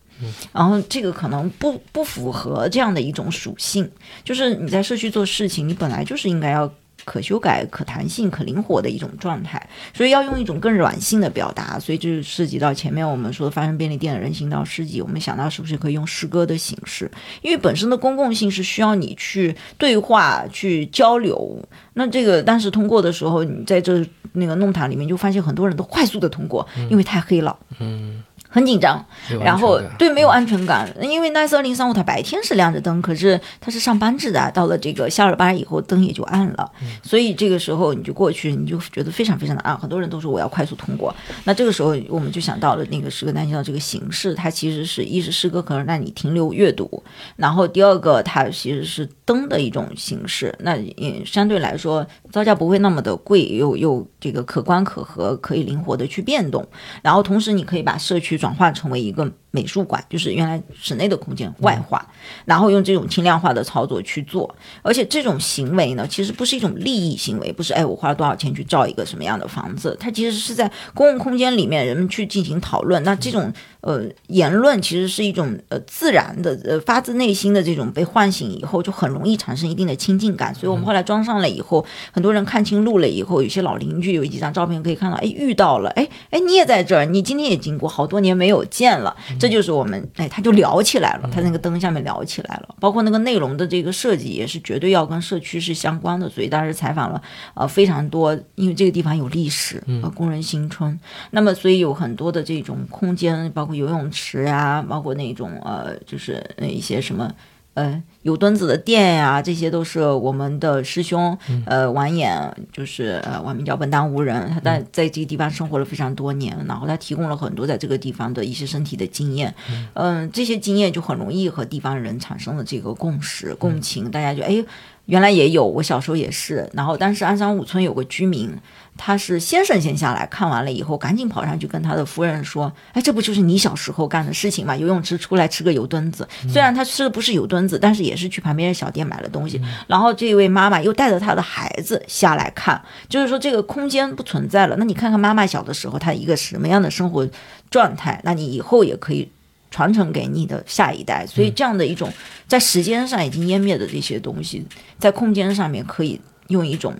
S3: 然后这个可能不不符合这样的一种属性。就是你在社区做事情，你本来就是应该要可修改、可弹性、可灵活的一种状态，所以要用一种更软性的表达。所以就是涉及到前面我们说的发生便利店的人行道诗集，我们想到是不是可以用诗歌的形式？因为本身的公共性是需要你去对话、去交流。那这个当时通过的时候，你在这。那个弄堂里面就发现很多人都快速的通过，因为太黑了。
S1: 嗯，
S3: 很紧张，然后对没有安全感，因为奈斯二零三五它白天是亮着灯，可是它是上班制的，到了这个下了班以后灯也就暗了，所以这个时候你就过去，你就觉得非常非常的暗，很多人都说我要快速通过。那这个时候我们就想到了那个诗歌单行道这个形式，它其实是一是诗歌可能让你停留阅读，然后第二个它其实是灯的一种形式，那也相对来说造价不会那么的贵，又又这个可观可合，可以灵活的去变动，然后同时你可以把社区转化成为一个美术馆，就是原来室内的空间外化，然后用这种轻量化的操作去做，而且这种行为呢，其实不是一种利益行为，不是哎我花了多少钱去造一个什么样的房子，它其实是在公共空间里面人们去进行讨论，那这种呃言论其实是一种呃自然的呃发自内心的这种被唤醒以后，就很容易产生一定的亲近感，所以我们后来装上了以后，很多人看清路了以后，有些老邻居有几张照片可以看到，哎遇到了，哎哎你也在这儿，你今天也经过，好多年没有见了，这就是我们哎他就聊起来了，他那个灯下面聊起来了，包括那个内容的这个设计也是绝对要跟社区是相关的，所以当时采访了呃非常多，因为这个地方有历史，呃工人新村，那么所以有很多的这种空间，包括游泳池啊，包括那种呃就是那一些什么。呃，有墩子的店呀，这些都是我们的师兄，呃，完颜就是呃，晚名叫本当无人，他在在这个地方生活了非常多年，然后他提供了很多在这个地方的一些身体的经验，嗯、这些经验就很容易和地方人产生了这个共识、共情，大家就哎，原来也有，我小时候也是，然后当时鞍山五村有个居民，他是先生先下来看完了以后，赶紧跑上去跟他的夫人说：“哎，这不就是你小时候干的事情吗？游泳池出来吃个油墩子，虽然他吃的不是油墩子，但是也是去旁边的小店买了东西。然后这位妈妈又带着她的孩子下来看，就是说这个空间不存在了。那你看看妈妈小的时候，她一个什么样的生活状态，那你以后也可以。”传承给你的下一代，所以这样的一种在时间上已经湮灭的这些东西，在空间上面可以用一种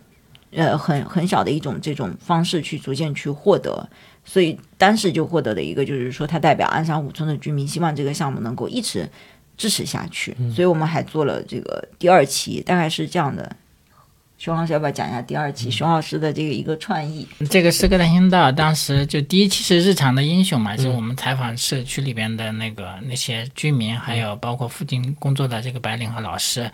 S3: 呃很很小的一种这种方式去逐渐去获得，所以当时就获得了一个就是说，它代表鞍山五村的居民希望这个项目能够一直支持下去，所以我们还做了这个第二期，大概是这样的。熊老师要不要讲一下第二期熊老师的这个一个创意？
S4: 这个诗歌单行道当时就第一期是日常的英雄嘛，就是我们采访社区里边的那个那些居民，还有包括附近工作的这个白领和老师。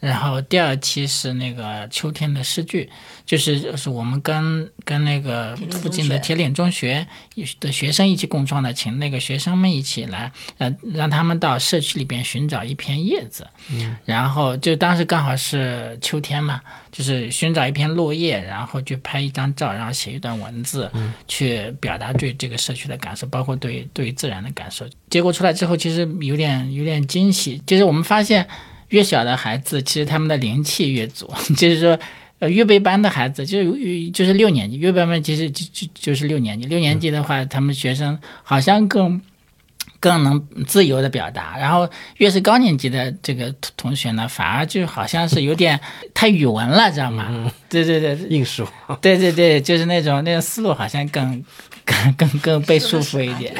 S4: 然后第二期是那个秋天的诗句，就是就是我们跟跟那个附近的铁岭中学的学生一起共创的，请那个学生们一起来，呃，让他们到社区里边寻找一片叶子，嗯，然后就当时刚好是秋天嘛，就是寻找一片落叶，然后去拍一张照，然后写一段文字，嗯去表达对这个社区的感受，包括对对于自然的感受。结果出来之后，其实有点有点惊喜，就是我们发现越小的孩子，其实他们的灵气越足，就是说。呃，预备班的孩子就是就是六年级，预备班其实就就就是六年级。六年级的话，他们学生好像更更能自由的表达，然后越是高年级的这个同同学呢，反而就好像是有点太语文了，知道吗？对对对，
S1: 应试化，
S4: 对对对，就是那种那种思路好像更更更更被束缚一点。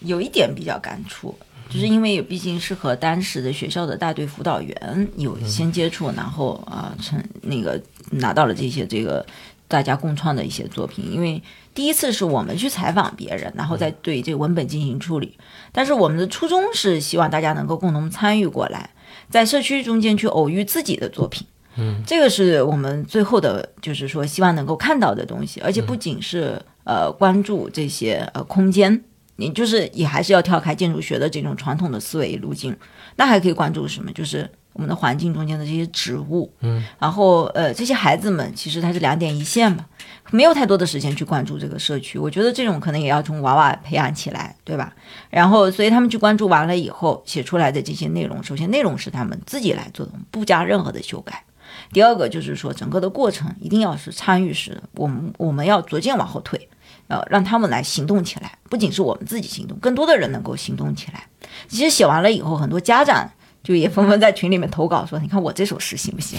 S3: 有一点比较感触，就是因为毕竟是和当时的学校的大队辅导员有先接触，然后啊，成那个拿到了这些这个大家共创的一些作品。因为第一次是我们去采访别人，然后再对这个文本进行处理，但是我们的初衷是希望大家能够共同参与过来，在社区中间去偶遇自己的作品。嗯，这个是我们最后的，就是说希望能够看到的东西，而且不仅是、呃关注这些呃空间，你就是也还是要跳开建筑学的这种传统的思维路径，那还可以关注什么？就是我们的环境中间的这些植物，嗯，然后呃这些孩子们其实他是两点一线嘛，没有太多的时间去关注这个社区，我觉得这种可能也要从娃娃培养起来，对吧？然后所以他们去关注完了以后写出来的这些内容，首先内容是他们自己来做的，不加任何的修改。第二个就是说，整个的过程一定要是参与式的，我们我们要逐渐往后退，呃，让他们来行动起来，不仅是我们自己行动，更多的人能够行动起来。其实写完了以后，很多家长就也纷纷在群里面投稿说：“你看我这首诗行不行？”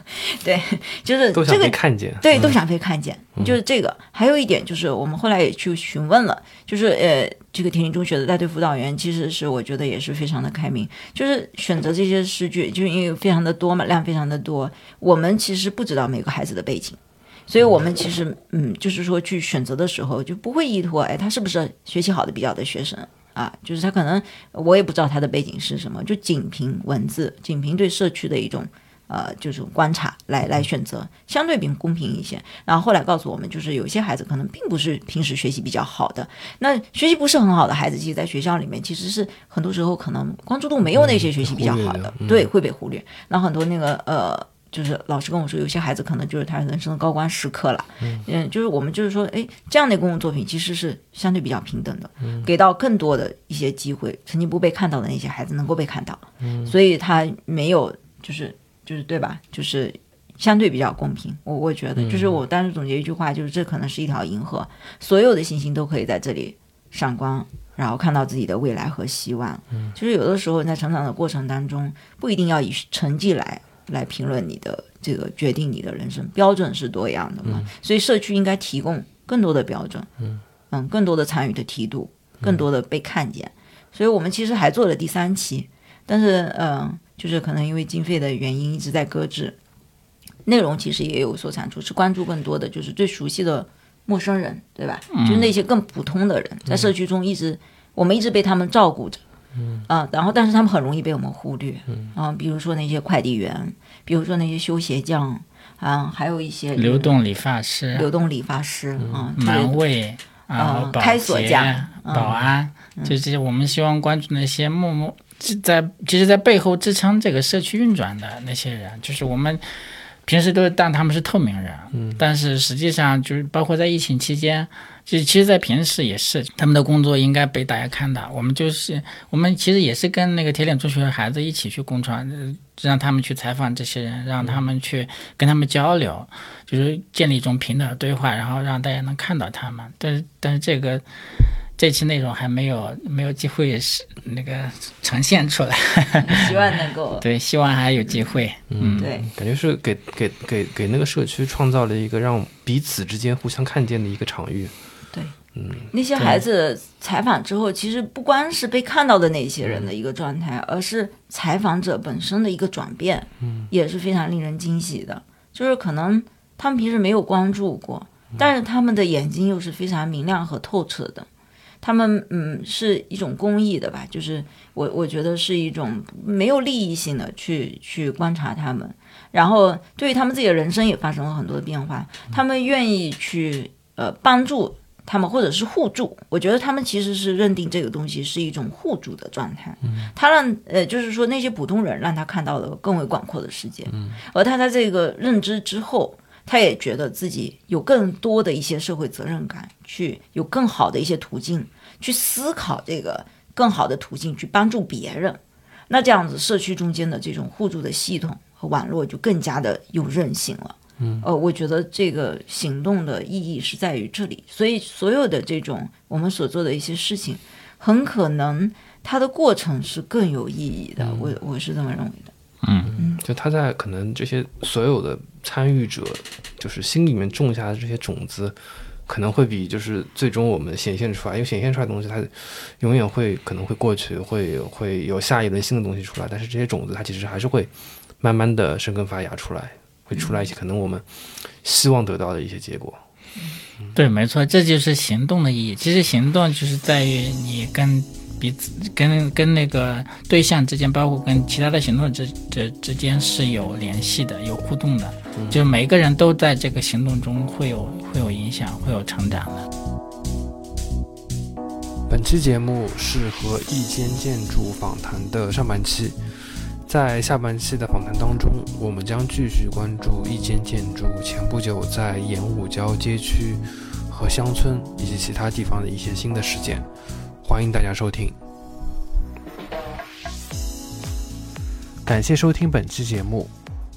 S3: 对，就是
S1: 都想
S3: 这个
S1: 被看见。
S3: 对，都想被看见，就是这个。还有一点就是，我们后来也去询问了，就是呃，这个田林中学的带队辅导员，其实是我觉得也是非常的开明，就是选择这些诗句，就是因为非常的多嘛，量非常的多，我们其实不知道每个孩子的背景。所以我们其实嗯，就是说去选择的时候就不会依托，哎，他是不是学习好的比较的学生啊？就是他可能我也不知道他的背景是什么，就仅凭文字，仅凭对社区的一种。呃，就是观察来来选择，相对比公平一些。然后后来告诉我们，就是有些孩子可能并不是平时学习比较好的，那学习不是很好的孩子，其实在学校里面其实是很多时候可能关注度没有那些学习比较好的，对，会被忽略。然后很多那个呃，就是老师跟我说，有些孩子可能就是他人生的高光时刻了。嗯，就是我们就是说，哎，这样的公共作品其实是相对比较平等的，给到更多的一些机会，曾经不被看到的那些孩子能够被看到。嗯，所以他没有就是。就是对吧？就是相对比较公平，我我觉得，就是我当时总结一句话，就是这可能是一条银河，所有的星星都可以在这里闪光，然后看到自己的未来和希望。嗯，就是有的时候在成长的过程当中，不一定要以成绩来来评论你的这个决定你的人生，标准是多样的嘛。所以社区应该提供更多的标准，嗯嗯，更多的参与的梯度，更多的被看见。所以我们其实还做了第三期，但是嗯。就是可能因为经费的原因一直在搁置，内容其实也有所产出，是关注更多的就是最熟悉的陌生人，对吧？就是那些更普通的人，在社区中一直我们一直被他们照顾着，嗯啊，然后但是他们很容易被我们忽略，嗯啊，比如说那些快递员，比如说那些修鞋匠啊，还有一些
S4: 流动理发师、
S3: 流动理发师啊，
S4: 门卫啊，
S3: 开锁匠、
S4: 保安，就这些我们希望关注那些默默。在其实，在背后支撑这个社区运转的那些人，就是我们平时都当他们是透明人，嗯，但是实际上就是包括在疫情期间，就其实，在平时也是他们的工作应该被大家看到。我们就是我们其实也是跟那个铁岭中学的孩子一起去共创，让他们去采访这些人，让他们去跟他们交流，就是建立一种平等的对话，然后让大家能看到他们。但是，但是这个。这期内容还没有没有机会是那个呈现出来，
S3: 希望能够
S4: 对，希望还有机会。
S3: 嗯，对，
S1: 感觉是给给给给那个社区创造了一个让彼此之间互相看见的一个场域。
S3: 那些孩子采访之后，其实不光是被看到的那些人的一个状态，而是采访者本身的一个转变，嗯，也是非常令人惊喜的。就是可能他们平时没有关注过，但是他们的眼睛又是非常明亮和透彻的。他们嗯是一种公益的吧，就是我我觉得是一种没有利益性的去去观察他们，然后对于他们自己的人生也发生了很多的变化，他们愿意去呃帮助他们或者是互助，我觉得他们其实是认定这个东西是一种互助的状态，他让呃就是说那些普通人让他看到了更为广阔的世界，而他在这个认知之后。他也觉得自己有更多的一些社会责任感，去有更好的一些途径去思考这个更好的途径去帮助别人。那这样子，社区中间的这种互助的系统和网络就更加的有韧性了。嗯，呃，我觉得这个行动的意义是在于这里。所以，所有的这种我们所做的一些事情，很可能它的过程是更有意义的。我我是这么认为的。
S4: 嗯，
S1: 就他在可能这些所有的参与者，就是心里面种下的这些种子，可能会比就是最终我们显现出来，因为显现出来的东西，它永远会可能会过去，会会有下一轮新的东西出来。但是这些种子，它其实还是会慢慢的生根发芽出来，会出来一些可能我们希望得到的一些结果。
S4: 对，没错，这就是行动的意义。其实行动就是在于你跟。彼此跟跟那个对象之间，包括跟其他的行动之之之间是有联系的，有互动的。就每个人都在这个行动中会有会有影响，会有成长的。
S1: 本期节目是和一间建筑访谈的上半期，在下半期的访谈当中，我们将继续关注一间建筑前不久在盐五郊街区和乡村以及其他地方的一些新的事件。欢迎大家收听，感谢收听本期节目。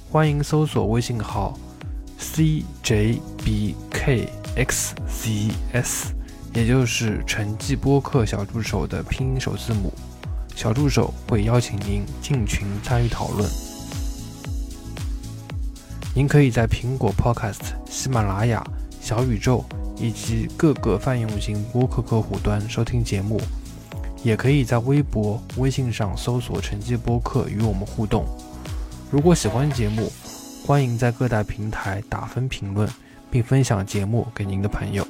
S1: 欢迎搜索微信号 cjbkxcs，也就是陈记播客小助手的拼音首字母。小助手会邀请您进群参与讨论。您可以在苹果 Podcast、喜马拉雅、小宇宙。以及各个泛用型播客客户端收听节目，也可以在微博、微信上搜索“成绩播客”与我们互动。如果喜欢节目，欢迎在各大平台打分评论，
S2: 并分享节目给您的朋友。